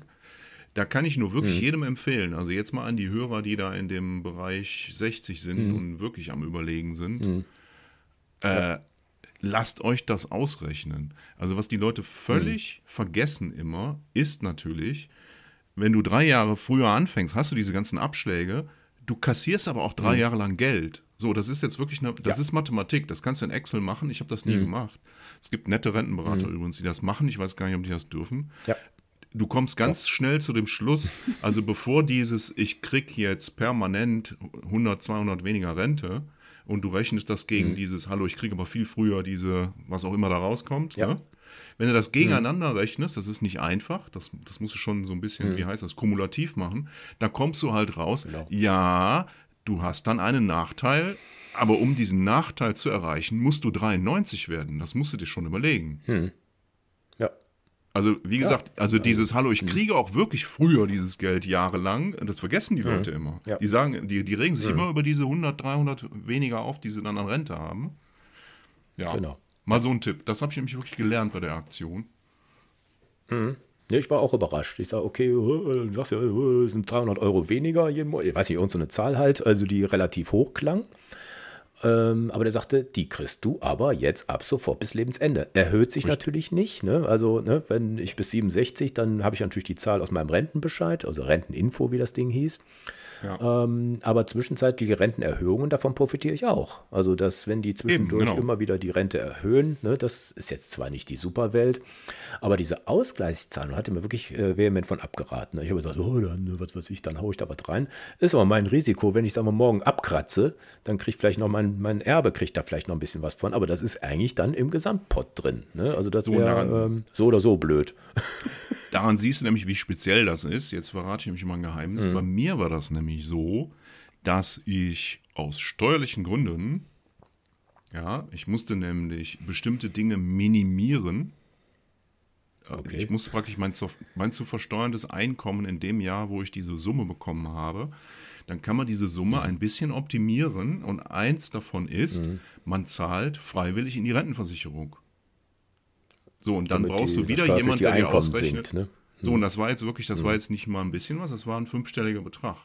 Da kann ich nur wirklich mhm. jedem empfehlen. Also jetzt mal an die Hörer, die da in dem Bereich 60 sind mhm. und wirklich am Überlegen sind. Mhm. Äh, lasst euch das ausrechnen. Also was die Leute völlig mhm. vergessen immer, ist natürlich, wenn du drei Jahre früher anfängst, hast du diese ganzen Abschläge, du kassierst aber auch drei mhm. Jahre lang Geld. So, das ist jetzt wirklich eine, das ja. ist Mathematik, das kannst du in Excel machen, ich habe das nie mhm. gemacht. Es gibt nette Rentenberater übrigens, die das machen, ich weiß gar nicht, ob die das dürfen. Ja du kommst ganz Doch. schnell zu dem Schluss, also bevor dieses, ich krieg jetzt permanent 100, 200 weniger Rente und du rechnest das gegen mhm. dieses, hallo, ich kriege aber viel früher diese, was auch immer da rauskommt. Ja. Ne? Wenn du das gegeneinander mhm. rechnest, das ist nicht einfach, das, das musst du schon so ein bisschen, mhm. wie heißt das, kumulativ machen, da kommst du halt raus, genau. ja, du hast dann einen Nachteil, aber um diesen Nachteil zu erreichen, musst du 93 werden. Das musst du dir schon überlegen. Hm. Also, wie gesagt, ja. also dieses Hallo, ich mhm. kriege auch wirklich früher dieses Geld jahrelang, das vergessen die mhm. Leute immer. Ja. Die sagen, die, die regen sich mhm. immer über diese 100, 300 weniger auf, die sie dann an Rente haben. Ja, genau. mal so ein Tipp. Das habe ich nämlich wirklich gelernt bei der Aktion. Mhm. Ja, ich war auch überrascht. Ich sage, okay, du sagst ja, es sind 300 Euro weniger jeden Monat. Ich weiß nicht, irgendeine so Zahl halt, also die relativ hoch klang. Ähm, aber der sagte, die kriegst du aber jetzt ab sofort bis Lebensende. Erhöht sich Richtig. natürlich nicht. Ne? Also, ne, wenn ich bis 67, dann habe ich natürlich die Zahl aus meinem Rentenbescheid, also Renteninfo, wie das Ding hieß. Ja. Ähm, aber zwischenzeitliche Rentenerhöhungen, davon profitiere ich auch. Also, dass wenn die zwischendurch genau. immer wieder die Rente erhöhen, ne, das ist jetzt zwar nicht die Superwelt, aber diese Ausgleichszahlung hatte mir wirklich äh, vehement von abgeraten. Ich habe gesagt, oh, dann, was weiß ich, dann haue ich da was rein. Ist aber mein Risiko, wenn ich sagen wir morgen abkratze, dann kriegt vielleicht noch mein, mein Erbe, kriegt da vielleicht noch ein bisschen was von, aber das ist eigentlich dann im Gesamtpot drin. Ne? Also das wäre ähm, so oder so blöd. Daran siehst du nämlich, wie speziell das ist. Jetzt verrate ich nämlich mal ein Geheimnis. Bei mir war das nämlich so, dass ich aus steuerlichen Gründen, ja, ich musste nämlich bestimmte Dinge minimieren. Äh, Okay. Ich musste praktisch mein zu, mein zu versteuerndes Einkommen in dem Jahr, wo ich diese Summe bekommen habe, dann kann man diese Summe ein bisschen optimieren und eins davon ist, man zahlt freiwillig in die Rentenversicherung. So, und dann Damit brauchst du wieder steuerlich jemand, die der dir ausrechnet. sinkt, ne? So, und das war jetzt wirklich, das war jetzt nicht mal ein bisschen was, das war ein fünfstelliger Betrag.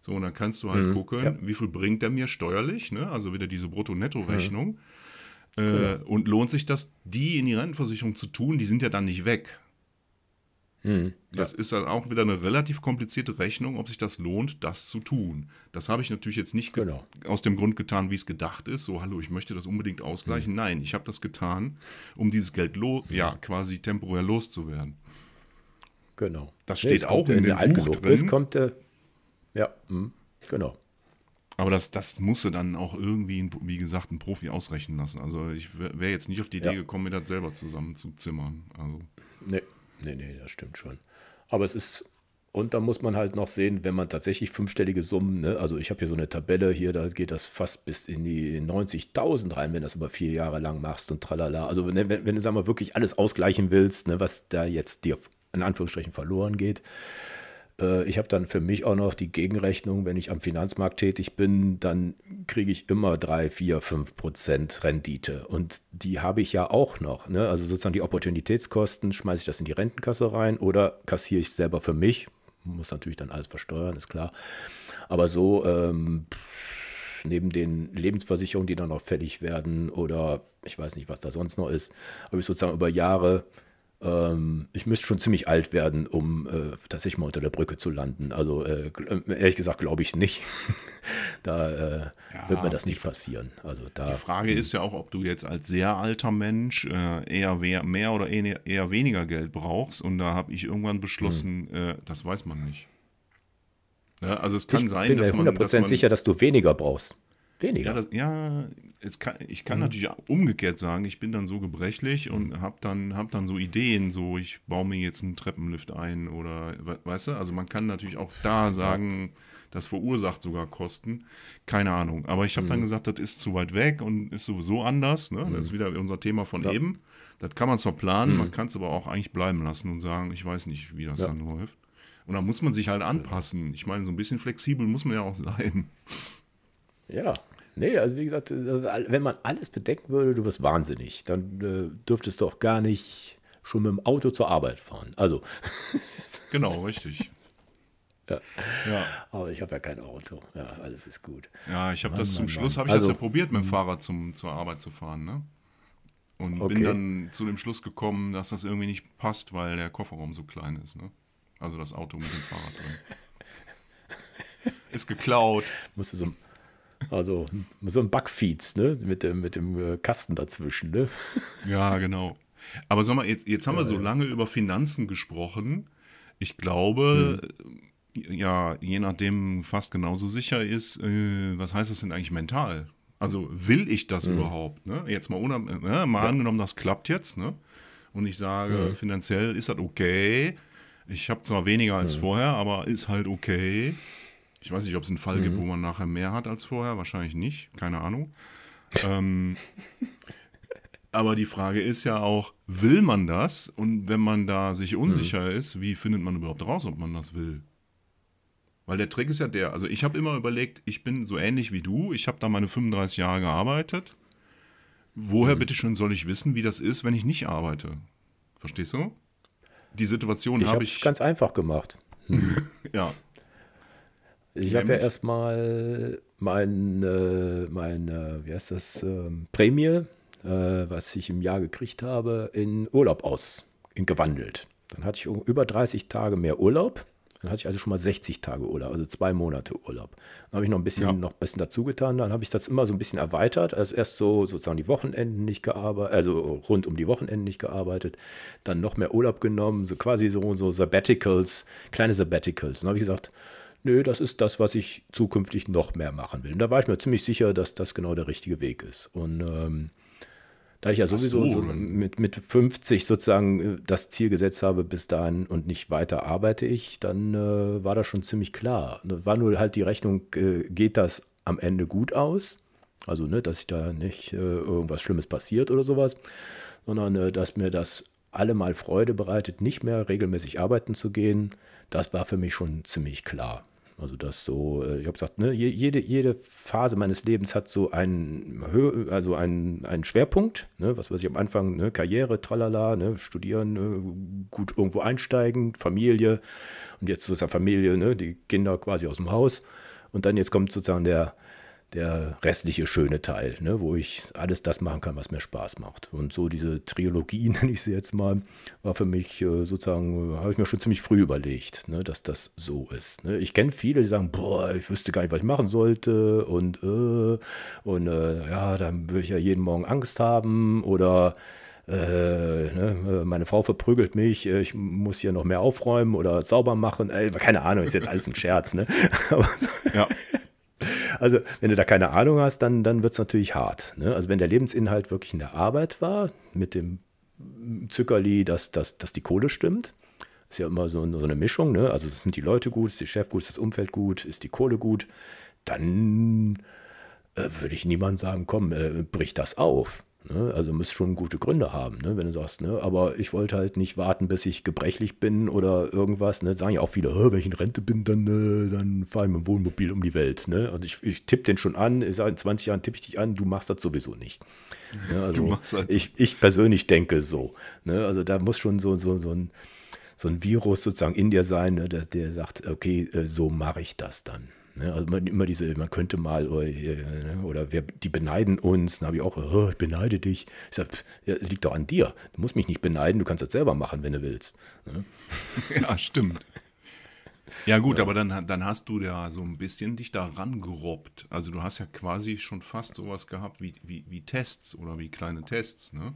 So, und dann kannst du halt gucken, Ja. wie viel bringt der mir steuerlich, ne? also wieder diese Brutto-Netto-Rechnung. Äh, und lohnt sich das, die in die Rentenversicherung zu tun, die sind ja dann nicht weg. Das ist dann auch wieder eine relativ komplizierte Rechnung, ob sich das lohnt, das zu tun. Das habe ich natürlich jetzt nicht ge- Genau. aus dem Grund getan, wie es gedacht ist. So, hallo, ich möchte das unbedingt ausgleichen. Nein, ich habe das getan, um dieses Geld lo ja, quasi temporär loszuwerden. Genau. Das Nee, steht es kommt, auch in wenn dem du alt Buch drin. bist, kommt der. Ja, hm, genau. Aber das, das musste dann auch irgendwie, wie gesagt, ein Profi ausrechnen lassen. Also ich wäre jetzt nicht auf die Idee Ja. gekommen, mir das selber zusammen zu zimmern. Also Nee, nee, nee, das stimmt schon. Aber es ist, und da muss man halt noch sehen, wenn man tatsächlich fünfstellige Summen, ne, also ich habe hier so eine Tabelle hier, da geht das fast bis in die 90.000 rein, wenn das über vier Jahre lang machst und tralala. Also wenn, wenn, wenn du, sagen wir, wirklich alles ausgleichen willst, ne, was da jetzt dir in Anführungsstrichen verloren geht. Äh, Ich habe dann für mich auch noch die Gegenrechnung, wenn ich am Finanzmarkt tätig bin, dann kriege ich immer 3, 4, 5 Prozent Rendite. Und die habe ich ja auch noch. Ne? Also sozusagen die Opportunitätskosten, schmeiße ich das in die Rentenkasse rein oder kassiere ich selber für mich. Muss natürlich dann alles versteuern, ist klar. Aber so ähm, neben den Lebensversicherungen, die dann noch fällig werden oder ich weiß nicht, was da sonst noch ist, habe ich sozusagen über Jahre ähm, ich müsste schon ziemlich alt werden, um äh, tatsächlich mal unter der Brücke zu landen. Also äh, äh, ehrlich gesagt glaube ich nicht. da äh, Ja, wird mir das nicht passieren. Also da die Frage ist ja auch, ob du jetzt als sehr alter Mensch äh, eher mehr oder eher weniger Geld brauchst. Und da habe ich irgendwann beschlossen, äh, das weiß man nicht. Ja, also es kann Hm. ich sein, bin mir dass man, dass 100% man sicher, dass du weniger brauchst. Weniger. Ja, das, ja kann, ich Mhm. kann natürlich auch umgekehrt sagen, ich bin dann so gebrechlich und habe dann, hab dann so Ideen, so ich baue mir jetzt einen Treppenlift ein oder, we- weißt du, also man kann natürlich auch da sagen, das verursacht sogar Kosten, keine Ahnung. Aber ich habe Mhm. dann gesagt, das ist zu weit weg und ist sowieso anders, ne? das ist wieder unser Thema von eben. Das kann man zwar planen, man kann es aber auch eigentlich bleiben lassen und sagen, ich weiß nicht, wie das Mhm. Ja. dann läuft. Und da muss man sich halt anpassen. Ich meine, so ein bisschen flexibel muss man ja auch sein. Ja. Nee, also wie gesagt, äh, wenn man alles bedenken würde, du wirst wahnsinnig. Dann äh, dürftest du auch gar nicht schon mit dem Auto zur Arbeit fahren. Also, Genau, richtig. Ja. ja. aber ich habe ja kein Auto. Ja, alles ist gut. Ja, ich habe das zum Mann, Schluss, habe ich das Also- ja probiert, mit dem Fahrrad zum, zur Arbeit zu fahren, ne? Und bin Okay. dann zu dem Schluss gekommen, dass das irgendwie nicht passt, weil der Kofferraum so klein ist, ne? Also das Auto mit dem Fahrrad drin. Ist geklaut. Musst du so, also, so ein Backfeeds, ne? Mit dem, mit dem äh, Kasten dazwischen, ne? Ja, genau. Aber sag mal, jetzt, jetzt haben wir so lange über Finanzen gesprochen. Ich glaube, ja, je nachdem fast genauso sicher ist, äh, was heißt das denn eigentlich mental? Also will ich das überhaupt? Ne? Jetzt mal, unab ne? mal angenommen, das klappt jetzt, ne? Und ich sage, finanziell ist das okay. Ich habe zwar weniger als vorher, aber ist halt okay. Ich weiß nicht, ob es einen Fall gibt, wo man nachher mehr hat als vorher. Wahrscheinlich nicht. Keine Ahnung. ähm, aber die Frage ist ja auch, will man das? Und wenn man da sich unsicher ist, wie findet man überhaupt raus, ob man das will? Weil der Trick ist ja der, also ich habe immer überlegt, ich bin so ähnlich wie du, ich habe da meine 35 Jahre gearbeitet. Woher bitte schon soll ich wissen, wie das ist, wenn ich nicht arbeite? Verstehst du? Die Situation Ich habe ich, es ganz einfach gemacht. ja, Ich habe ja erstmal meine, meine, wie heißt das, ähm, Prämie, äh, was ich im Jahr gekriegt habe, in Urlaub ausgewandelt. Dann hatte ich über 30 Tage mehr Urlaub. Dann hatte ich also schon mal 60 Tage Urlaub, also zwei Monate Urlaub. Dann habe ich noch ein bisschen, ja. noch ein bisschen dazu getan. Dann habe ich das immer so ein bisschen erweitert. Also erst so sozusagen die Wochenenden nicht gearbeitet, also rund um die Wochenenden nicht gearbeitet. Dann noch mehr Urlaub genommen, so quasi so, so Sabbaticals, kleine Sabbaticals. Dann habe ich gesagt, nö, das ist das, was ich zukünftig noch mehr machen will. Und da war ich mir ziemlich sicher, dass das genau der richtige Weg ist. Und ähm, da ich ja sowieso so. So mit, mit 50 sozusagen äh, das Ziel gesetzt habe bis dahin und nicht weiter arbeite ich, dann äh, war das schon ziemlich klar. War nur halt die Rechnung, äh, geht das am Ende gut aus? Also, ne, dass ich da nicht äh, irgendwas Schlimmes passiert oder sowas, sondern äh, dass mir das allemal Freude bereitet, nicht mehr regelmäßig arbeiten zu gehen. Das war für mich schon ziemlich klar. Also das so, äh, ich habe gesagt, ne, jede, jede Phase meines Lebens hat so einen, Hö also einen, einen Schwerpunkt, ne, was weiß ich am Anfang, ne, Karriere, tralala, ne, studieren, ne, gut irgendwo einsteigen, Familie. Und jetzt sozusagen Familie, ne, die Kinder quasi aus dem Haus. Und dann jetzt kommt sozusagen der, der restliche schöne Teil, ne, wo ich alles das machen kann, was mir Spaß macht. Und so diese Trilogie, nenne ich sie jetzt mal, war für mich äh, sozusagen, äh, habe ich mir schon ziemlich früh überlegt, ne, dass das so ist. Ne. Ich kenne viele, die sagen, boah, ich wüsste gar nicht, was ich machen sollte und, äh, und äh, ja, dann würde ich ja jeden Morgen Angst haben oder äh, ne, äh, meine Frau verprügelt mich, ich muss hier noch mehr aufräumen oder sauber machen. Äh, keine Ahnung, ist jetzt alles ein Scherz. Ne? ja. Also, wenn du da keine Ahnung hast, dann, dann wird es natürlich hart. Ne? Also, wenn der Lebensinhalt wirklich in der Arbeit war, mit dem Zückerli, dass, dass, dass die Kohle stimmt, ist ja immer so, so eine Mischung. Ne? Also, sind die Leute gut, ist der Chef gut, ist das Umfeld gut, ist die Kohle gut, dann äh, würde ich niemand sagen, komm, äh, brich das auf. Ne? Also müsst schon gute Gründe haben, ne? wenn du sagst, ne? aber ich wollte halt nicht warten, bis ich gebrechlich bin oder irgendwas. Ne? Sagen ja auch viele, wenn ich in Rente bin, dann, äh, dann fahre ich mit dem Wohnmobil um die Welt. Ne? Und ich, ich tippe den schon an, ich sage, in 20 Jahren tippe ich dich an, du machst das sowieso nicht. Ne? Also halt ich, ich persönlich denke so. Ne? Also da muss schon so, so, so, ein, so ein Virus sozusagen in dir sein, ne? der, der sagt, okay, äh, so mache ich das dann. Ne? Also immer diese, man könnte mal, oder, ne? oder wer, die beneiden uns, dann habe ich auch, oh, ich beneide dich. Ich sage, ja, liegt doch an dir. Du musst mich nicht beneiden, du kannst das selber machen, wenn du willst. Ne? Ja, stimmt. Ja gut, ja. aber dann, dann hast du ja so ein bisschen dich da rangerobbt. Also du hast ja quasi schon fast sowas gehabt wie, wie, wie Tests oder wie kleine Tests, ne?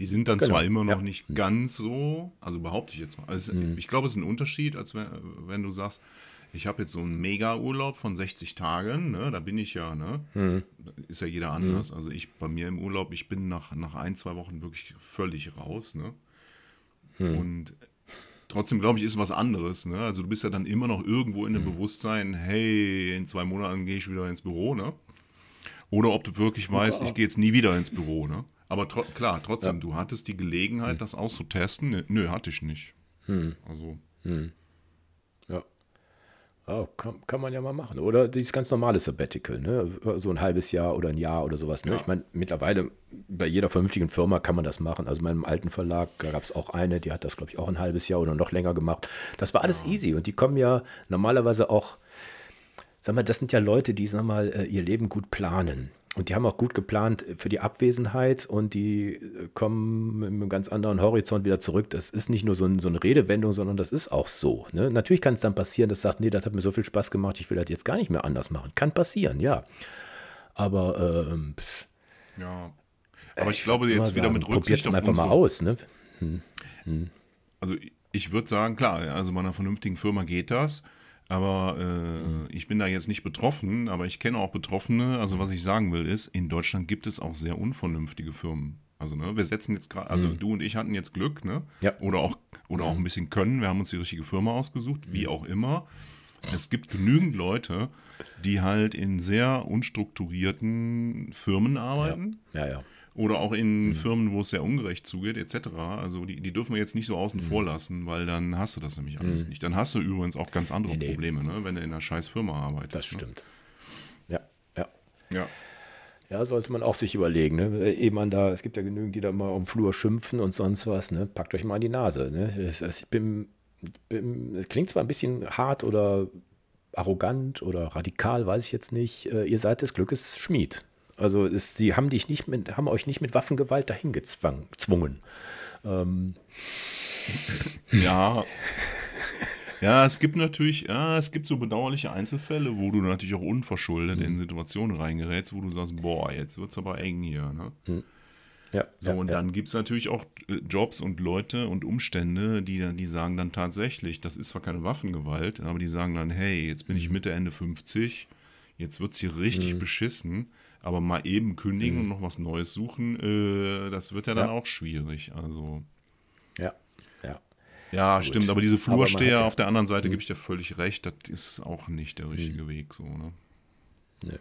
Die sind dann genau. zwar immer noch ja. nicht ganz so, also behaupte ich jetzt mal. Also mhm. Ich glaube, es ist ein Unterschied, als wenn, wenn du sagst, ich habe jetzt so einen Mega-Urlaub von 60 Tagen, ne? da bin ich ja, ne? Hm. Ist ja jeder anders. Hm. Also ich bei mir im Urlaub, ich bin nach, nach ein, zwei Wochen wirklich völlig raus, ne? Hm. Und trotzdem glaube ich, ist was anderes, ne? Also du bist ja dann immer noch irgendwo in dem hm. Bewusstsein, hey, in zwei Monaten gehe ich wieder ins Büro, ne? Oder ob du wirklich weißt, ich gehe jetzt nie wieder ins Büro, ne? Aber tro klar, trotzdem, ja. du hattest die Gelegenheit, hm. das auszutesten. Nö, hatte ich nicht. Hm. Also. Ja, kann, kann, man ja mal machen. Oder dieses ganz normale Sabbatical, ne? so ein halbes Jahr oder ein Jahr oder sowas. Ne? Ja. Ich meine, mittlerweile bei jeder vernünftigen Firma kann man das machen. Also in meinem alten Verlag gab es auch eine, die hat das, glaube ich, auch ein halbes Jahr oder noch länger gemacht. Das war alles ja. easy und die kommen ja normalerweise auch, sag mal, das sind ja Leute, die, sag mal, äh, ihr Leben gut planen. Und die haben auch gut geplant für die Abwesenheit und die äh, kommen mit einem ganz anderen Horizont wieder zurück. Das ist nicht nur so, ein, so eine Redewendung, sondern das ist auch so. Ne? Natürlich kann es dann passieren, dass sagt, nee, das hat mir so viel Spaß gemacht, ich will das jetzt gar nicht mehr anders machen. Kann passieren, ja. Aber ähm, pff, ja. Aber ich, ich glaube jetzt wieder sagen, mit Rücksicht auf einfach mal aus. Ne? Hm. Hm. Also ich würde sagen, klar, also bei einer vernünftigen Firma geht das. Aber äh, mhm. ich bin da jetzt nicht betroffen, aber ich kenne auch Betroffene. Also was ich sagen will ist, in Deutschland gibt es auch sehr unvernünftige Firmen. Also ne, wir setzen jetzt gerade, also mhm. du und ich hatten jetzt Glück, ne? Ja. Oder auch oder auch ein bisschen Können. Wir haben uns die richtige Firma ausgesucht, wie mhm. auch immer. Es gibt genügend Leute, die halt in sehr unstrukturierten Firmen arbeiten. Ja, ja. ja. Oder auch in mhm. Firmen, wo es sehr ungerecht zugeht, etc. Also die, die dürfen wir jetzt nicht so außen mhm. vor lassen, weil dann hast du das nämlich alles mhm. nicht. Dann hast du übrigens auch ganz andere nee, nee. Probleme, ne? wenn du in einer scheiß Firma arbeitest. Das ne? stimmt. Ja, ja. Ja. Ja, sollte man auch sich überlegen. Ne? Ehe man da, es gibt ja genügend, die da mal am Flur schimpfen und sonst was. Ne? Packt euch mal an die Nase. Ne? Ich, ich bin, bin, es klingt zwar ein bisschen hart oder arrogant oder radikal, weiß ich jetzt nicht. Äh, ihr seid des Glückes Schmied. Also es, sie haben dich nicht mit, haben euch nicht mit Waffengewalt dahin gezwungen. Ähm. Ja. Ja, es gibt natürlich, ja, es gibt so bedauerliche Einzelfälle, wo du natürlich auch unverschuldet mhm. in Situationen reingerätst, wo du sagst, boah, jetzt wird es aber eng hier. Ne? Mhm. Ja, so, ja, und ja. dann gibt es natürlich auch äh, Jobs und Leute und Umstände, die, die sagen dann tatsächlich, das ist zwar keine Waffengewalt, aber die sagen dann, hey, jetzt bin ich mhm. Mitte, Ende 50, jetzt wird es hier richtig mhm. beschissen, aber mal eben kündigen mhm. und noch was Neues suchen, äh, das wird ja dann auch schwierig. Also. Ja, ja. Ja, Gut. stimmt, aber diese Flursteher aber auf der anderen Seite mhm. gebe ich dir völlig recht, das ist auch nicht der richtige mhm. Weg, so, ne? Nee.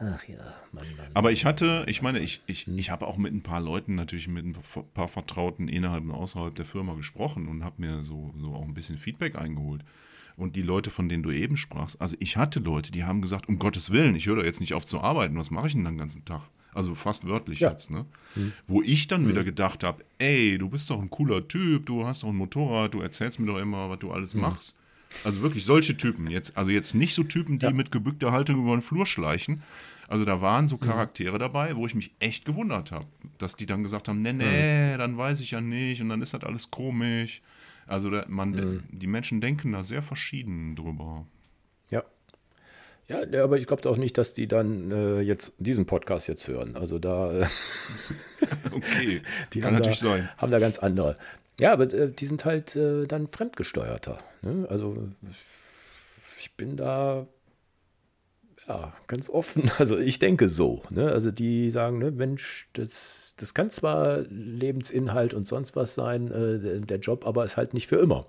Ach ja, Mann, Mann. Aber ich hatte, ich meine, ich, ich, hm. ich habe auch mit ein paar Leuten, natürlich mit ein paar Vertrauten innerhalb und außerhalb der Firma gesprochen und habe mir so, so auch ein bisschen Feedback eingeholt. Und die Leute, von denen du eben sprachst, also ich hatte Leute, die haben gesagt, um Gottes Willen, ich höre da jetzt nicht auf zu arbeiten, was mache ich denn den ganzen Tag? Also fast wörtlich ja. jetzt, ne? Mhm. Wo ich dann mhm. wieder gedacht habe, ey, du bist doch ein cooler Typ, du hast doch ein Motorrad, du erzählst mir doch immer, was du alles mhm. machst. Also wirklich solche Typen. Jetzt, also jetzt nicht so Typen, die ja. mit gebückter Haltung über den Flur schleichen. Also da waren so mhm. Charaktere mhm. dabei, wo ich mich echt gewundert habe, dass die dann gesagt haben, nee, nee, mhm. dann weiß ich ja nicht und dann ist das alles komisch. Also da, man, mhm. die Menschen denken da sehr verschieden drüber. Ja. Ja, aber ich glaube auch nicht, dass die dann äh, jetzt diesen Podcast jetzt hören. Also da. Äh, okay, die kann natürlich da, sein. Haben da ganz andere. Ja, aber äh, die sind halt äh, dann fremdgesteuerter. Ne? Also ich bin da ja, ganz offen. Also ich denke so. Ne? Also die sagen, ne, Mensch, das, das kann zwar Lebensinhalt und sonst was sein, äh, der Job, aber ist halt nicht für immer.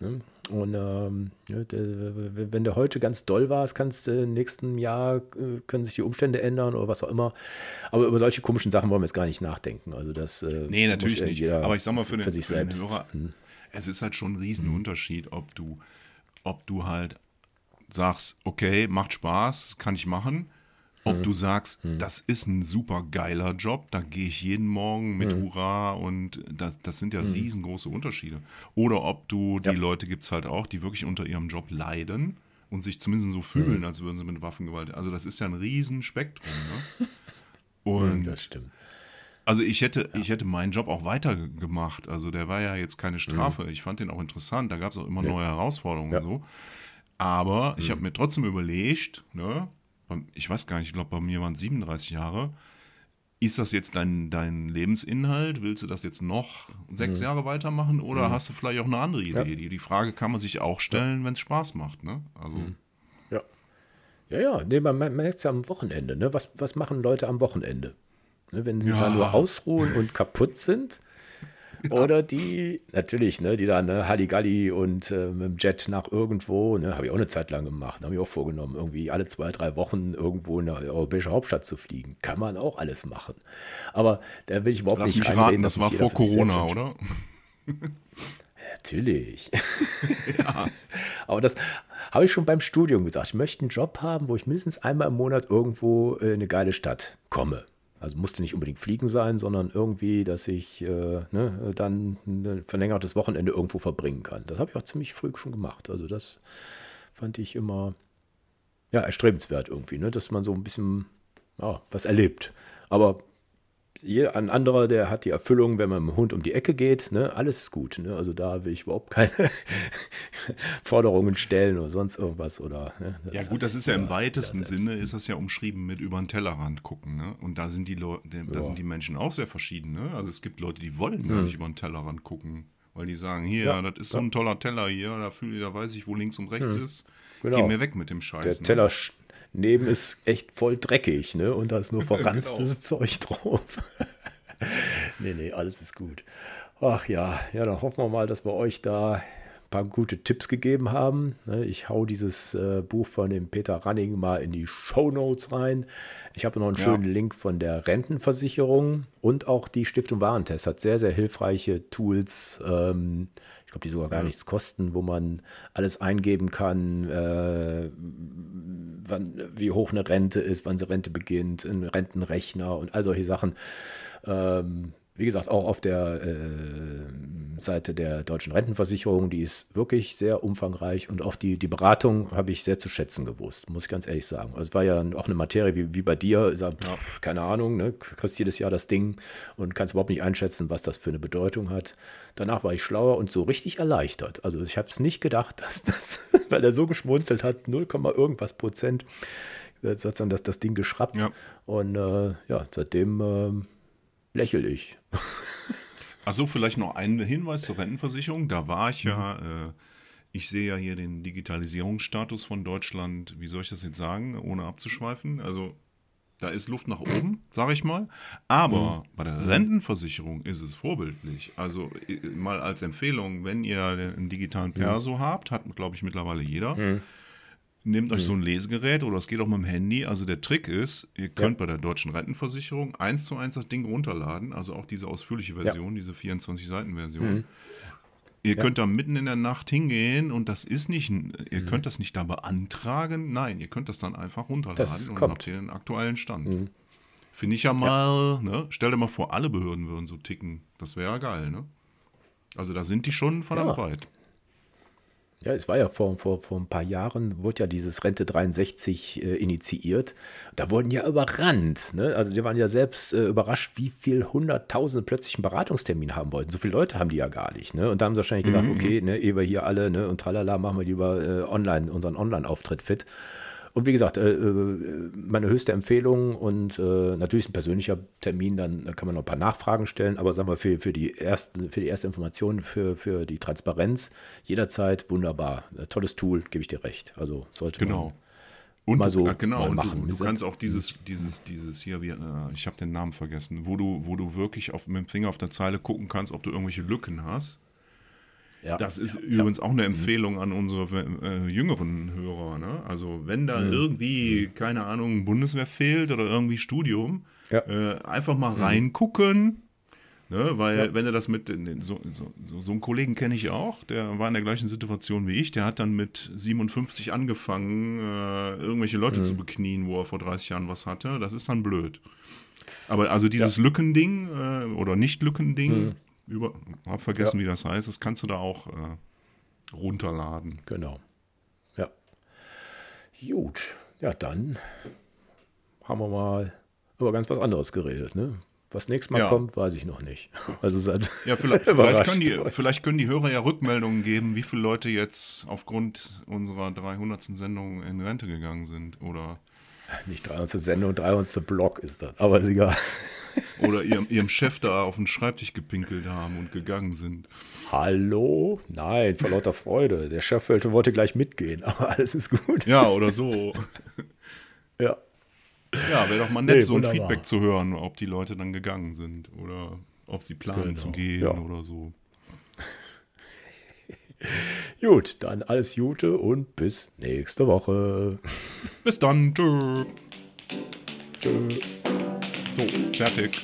Ne? Und ähm, ne, wenn der heute ganz doll war, kannst du im nächsten Jahr äh, können sich die Umstände ändern oder was auch immer. Aber über solche komischen Sachen wollen wir jetzt gar nicht nachdenken. Also das äh, nee, natürlich nicht. Aber ich sag mal für, den, für sich für selbst. Den Hörer, hm. es ist halt schon ein Riesenunterschied, ob du, ob du halt sagst, okay, macht Spaß, kann ich machen. Ob hm. du sagst, hm. das ist ein super geiler Job, da gehe ich jeden Morgen mit hm. Hurra und das, das sind ja hm. riesengroße Unterschiede. Oder ob du, die ja. Leute gibt es halt auch, die wirklich unter ihrem Job leiden und sich zumindest so fühlen, hm. als würden sie mit Waffengewalt. Also das ist ja ein Riesenspektrum. Ne? Und das stimmt. Also ich hätte, ja. ich hätte meinen Job auch weitergemacht. Also der war ja jetzt keine Strafe. Ich fand den auch interessant. Da gab es auch immer neue Herausforderungen ja. und so. Aber ich habe mhm. mir trotzdem überlegt, ne, ich weiß gar nicht, ich glaube, bei mir waren es 37 Jahre. Ist das jetzt dein, dein Lebensinhalt? Willst du das jetzt noch sechs mhm. Jahre weitermachen oder mhm. hast du vielleicht auch eine andere Idee? Ja. Die, die Frage kann man sich auch stellen, ja. wenn es Spaß macht. Ne? Also. Mhm. Ja. Ja, ja, nee, man, man merkt es ja am Wochenende. Ne? Was, was machen Leute am Wochenende? Ne, wenn sie ja. da nur ausruhen und kaputt sind, oder die, natürlich, ne, die da, ne, Halligalli und äh, mit dem Jet nach irgendwo, ne, habe ich auch eine Zeit lang gemacht, habe ich auch vorgenommen, irgendwie alle zwei, drei Wochen irgendwo in eine europäische Hauptstadt zu fliegen. Kann man auch alles machen. Aber da will ich überhaupt Lass nicht mich raten, das war vor Corona, oder? Natürlich. Ja. Aber das habe ich schon beim Studium gesagt. Ich möchte einen Job haben, wo ich mindestens einmal im Monat irgendwo in eine geile Stadt komme. Also musste nicht unbedingt fliegen sein, sondern irgendwie, dass ich äh, ne, dann ein verlängertes Wochenende irgendwo verbringen kann. Das habe ich auch ziemlich früh schon gemacht. Also das fand ich immer ja, erstrebenswert irgendwie, ne, dass man so ein bisschen ja, was erlebt. Aber ein anderer, der hat die Erfüllung, wenn man mit dem Hund um die Ecke geht, ne, alles ist gut. Ne? Also da will ich überhaupt keine Forderungen stellen oder sonst irgendwas. Oder, ne? ja gut, das ist ja im weitesten Sinne, ist das ja umschrieben mit über den Tellerrand gucken. Ne? Und da sind die Leute, da ja. sind die Menschen auch sehr verschieden. Ne? Also es gibt Leute, die wollen gar nicht über den Tellerrand gucken, weil die sagen, hier, ja, das ist so ein toller Teller hier, da, fühl, da weiß ich, wo links und rechts hm. ist. Genau. Geh mir weg mit dem Scheiß. Der ne? Neben ist echt voll dreckig, ne? Und da ist nur verranstes genau. Zeug drauf. nee, nee, alles ist gut. Ach ja, ja, dann hoffen wir mal, dass wir euch da ein paar gute Tipps gegeben haben. Ne? Ich hau dieses äh, Buch von dem Peter Running mal in die Show Notes rein. Ich habe noch einen schönen ja. Link von der Rentenversicherung und auch die Stiftung Warentest hat sehr, sehr hilfreiche Tools. Ähm, glaube, die sogar gar nichts kosten, wo man alles eingeben kann, äh, wann, wie hoch eine Rente ist, wann sie Rente beginnt, ein Rentenrechner und all solche Sachen. Ähm, wie gesagt, auch auf der äh, Seite der deutschen Rentenversicherung, die ist wirklich sehr umfangreich und auch die, die Beratung habe ich sehr zu schätzen gewusst, muss ich ganz ehrlich sagen. Also es war ja auch eine Materie wie, wie bei dir, sag, ja, keine Ahnung, ne, kriegst jedes Jahr das Ding und kannst überhaupt nicht einschätzen, was das für eine Bedeutung hat. Danach war ich schlauer und so richtig erleichtert. Also ich habe es nicht gedacht, dass das, weil er so geschmunzelt hat, 0, irgendwas Prozent, jetzt hat dann das, das Ding geschraubt ja. und äh, ja, seitdem äh, lächel ich. Achso, vielleicht noch ein Hinweis zur Rentenversicherung. Da war ich ja, mhm. äh, ich sehe ja hier den Digitalisierungsstatus von Deutschland, wie soll ich das jetzt sagen, ohne abzuschweifen? Also da ist Luft nach oben, sage ich mal. Aber mhm. bei der. Rentenversicherung ist es vorbildlich. Also mal als Empfehlung, wenn ihr einen digitalen mhm. Perso habt, hat glaube ich mittlerweile jeder. Mhm. Nehmt euch mhm. so ein Lesegerät oder es geht auch mit dem Handy. Also der Trick ist, ihr könnt ja. bei der deutschen Rentenversicherung eins zu eins das Ding runterladen, also auch diese ausführliche Version, ja. diese 24-Seiten-Version. Mhm. Ihr ja. könnt da mitten in der Nacht hingehen und das ist nicht, ihr mhm. könnt das nicht da beantragen. Nein, ihr könnt das dann einfach runterladen und habt hier den aktuellen Stand. Mhm. Finde ich ja mal, ne? Stell dir mal vor, alle Behörden würden so ticken. Das wäre ja geil, ne? Also da sind die schon verdammt ja. weit. Ja, es war ja vor, vor, vor ein paar Jahren, wurde ja dieses Rente 63 äh, initiiert. Da wurden ja überrannt. Ne? Also die waren ja selbst äh, überrascht, wie viel Hunderttausende plötzlich einen Beratungstermin haben wollten. So viele Leute haben die ja gar nicht. Ne? Und da haben sie wahrscheinlich gedacht, mhm. okay, ne, ehe wir hier alle ne, und tralala, machen wir lieber äh, online, unseren Online-Auftritt fit. Und wie gesagt, äh, äh, meine höchste Empfehlung und äh, natürlich ein persönlicher Termin, dann kann man noch ein paar Nachfragen stellen, aber sagen wir für, für, die, erste, für die erste Information, für, für die Transparenz, jederzeit wunderbar. Tolles Tool, gebe ich dir recht. Also sollte genau. man und mal so genau, mal machen. Du, du kannst auch dieses, dieses, dieses hier, wie, äh, ich habe den Namen vergessen, wo du, wo du wirklich auf, mit dem Finger auf der Zeile gucken kannst, ob du irgendwelche Lücken hast. Ja, das ist ja, übrigens ja. auch eine mhm. Empfehlung an unsere äh, jüngeren Hörer. Ne? Also wenn da mhm. irgendwie, mhm. keine Ahnung, Bundeswehr fehlt oder irgendwie Studium, äh, einfach mal mhm. reingucken. Ne? Weil wenn er das mit, so, so, so einen Kollegen kenne ich auch, der war in der gleichen Situation wie ich, der hat dann mit 57 angefangen, äh, irgendwelche Leute mhm. zu beknien, wo er vor 30 Jahren was hatte. Das ist dann blöd. Aber also dieses Lückending äh, oder Nicht-Lückending, mhm über, hab vergessen, ja. wie das heißt. Das kannst du da auch äh, runterladen. Genau. Ja. Gut. Ja, dann haben wir mal über ganz was anderes geredet, ne? Was nächstes Mal ja. kommt, weiß ich noch nicht. Also seit ja, vielleicht, vielleicht, können die, vielleicht können die Hörer ja Rückmeldungen geben, wie viele Leute jetzt aufgrund unserer 300. Sendung in Rente gegangen sind oder nicht 300. Sendung, 300. Blog ist das, aber ist egal. Oder ihrem, ihrem Chef da auf den Schreibtisch gepinkelt haben und gegangen sind. Hallo? Nein, vor lauter Freude. Der Chef wollte gleich mitgehen, aber alles ist gut. Ja, oder so. ja. Ja, wäre doch mal nett, nee, so ein wunderbar. Feedback zu hören, ob die Leute dann gegangen sind oder ob sie planen genau. zu gehen ja. oder so. Gut, dann alles Gute und bis nächste Woche. Bis dann. Tschö. Tschö. So, fertig.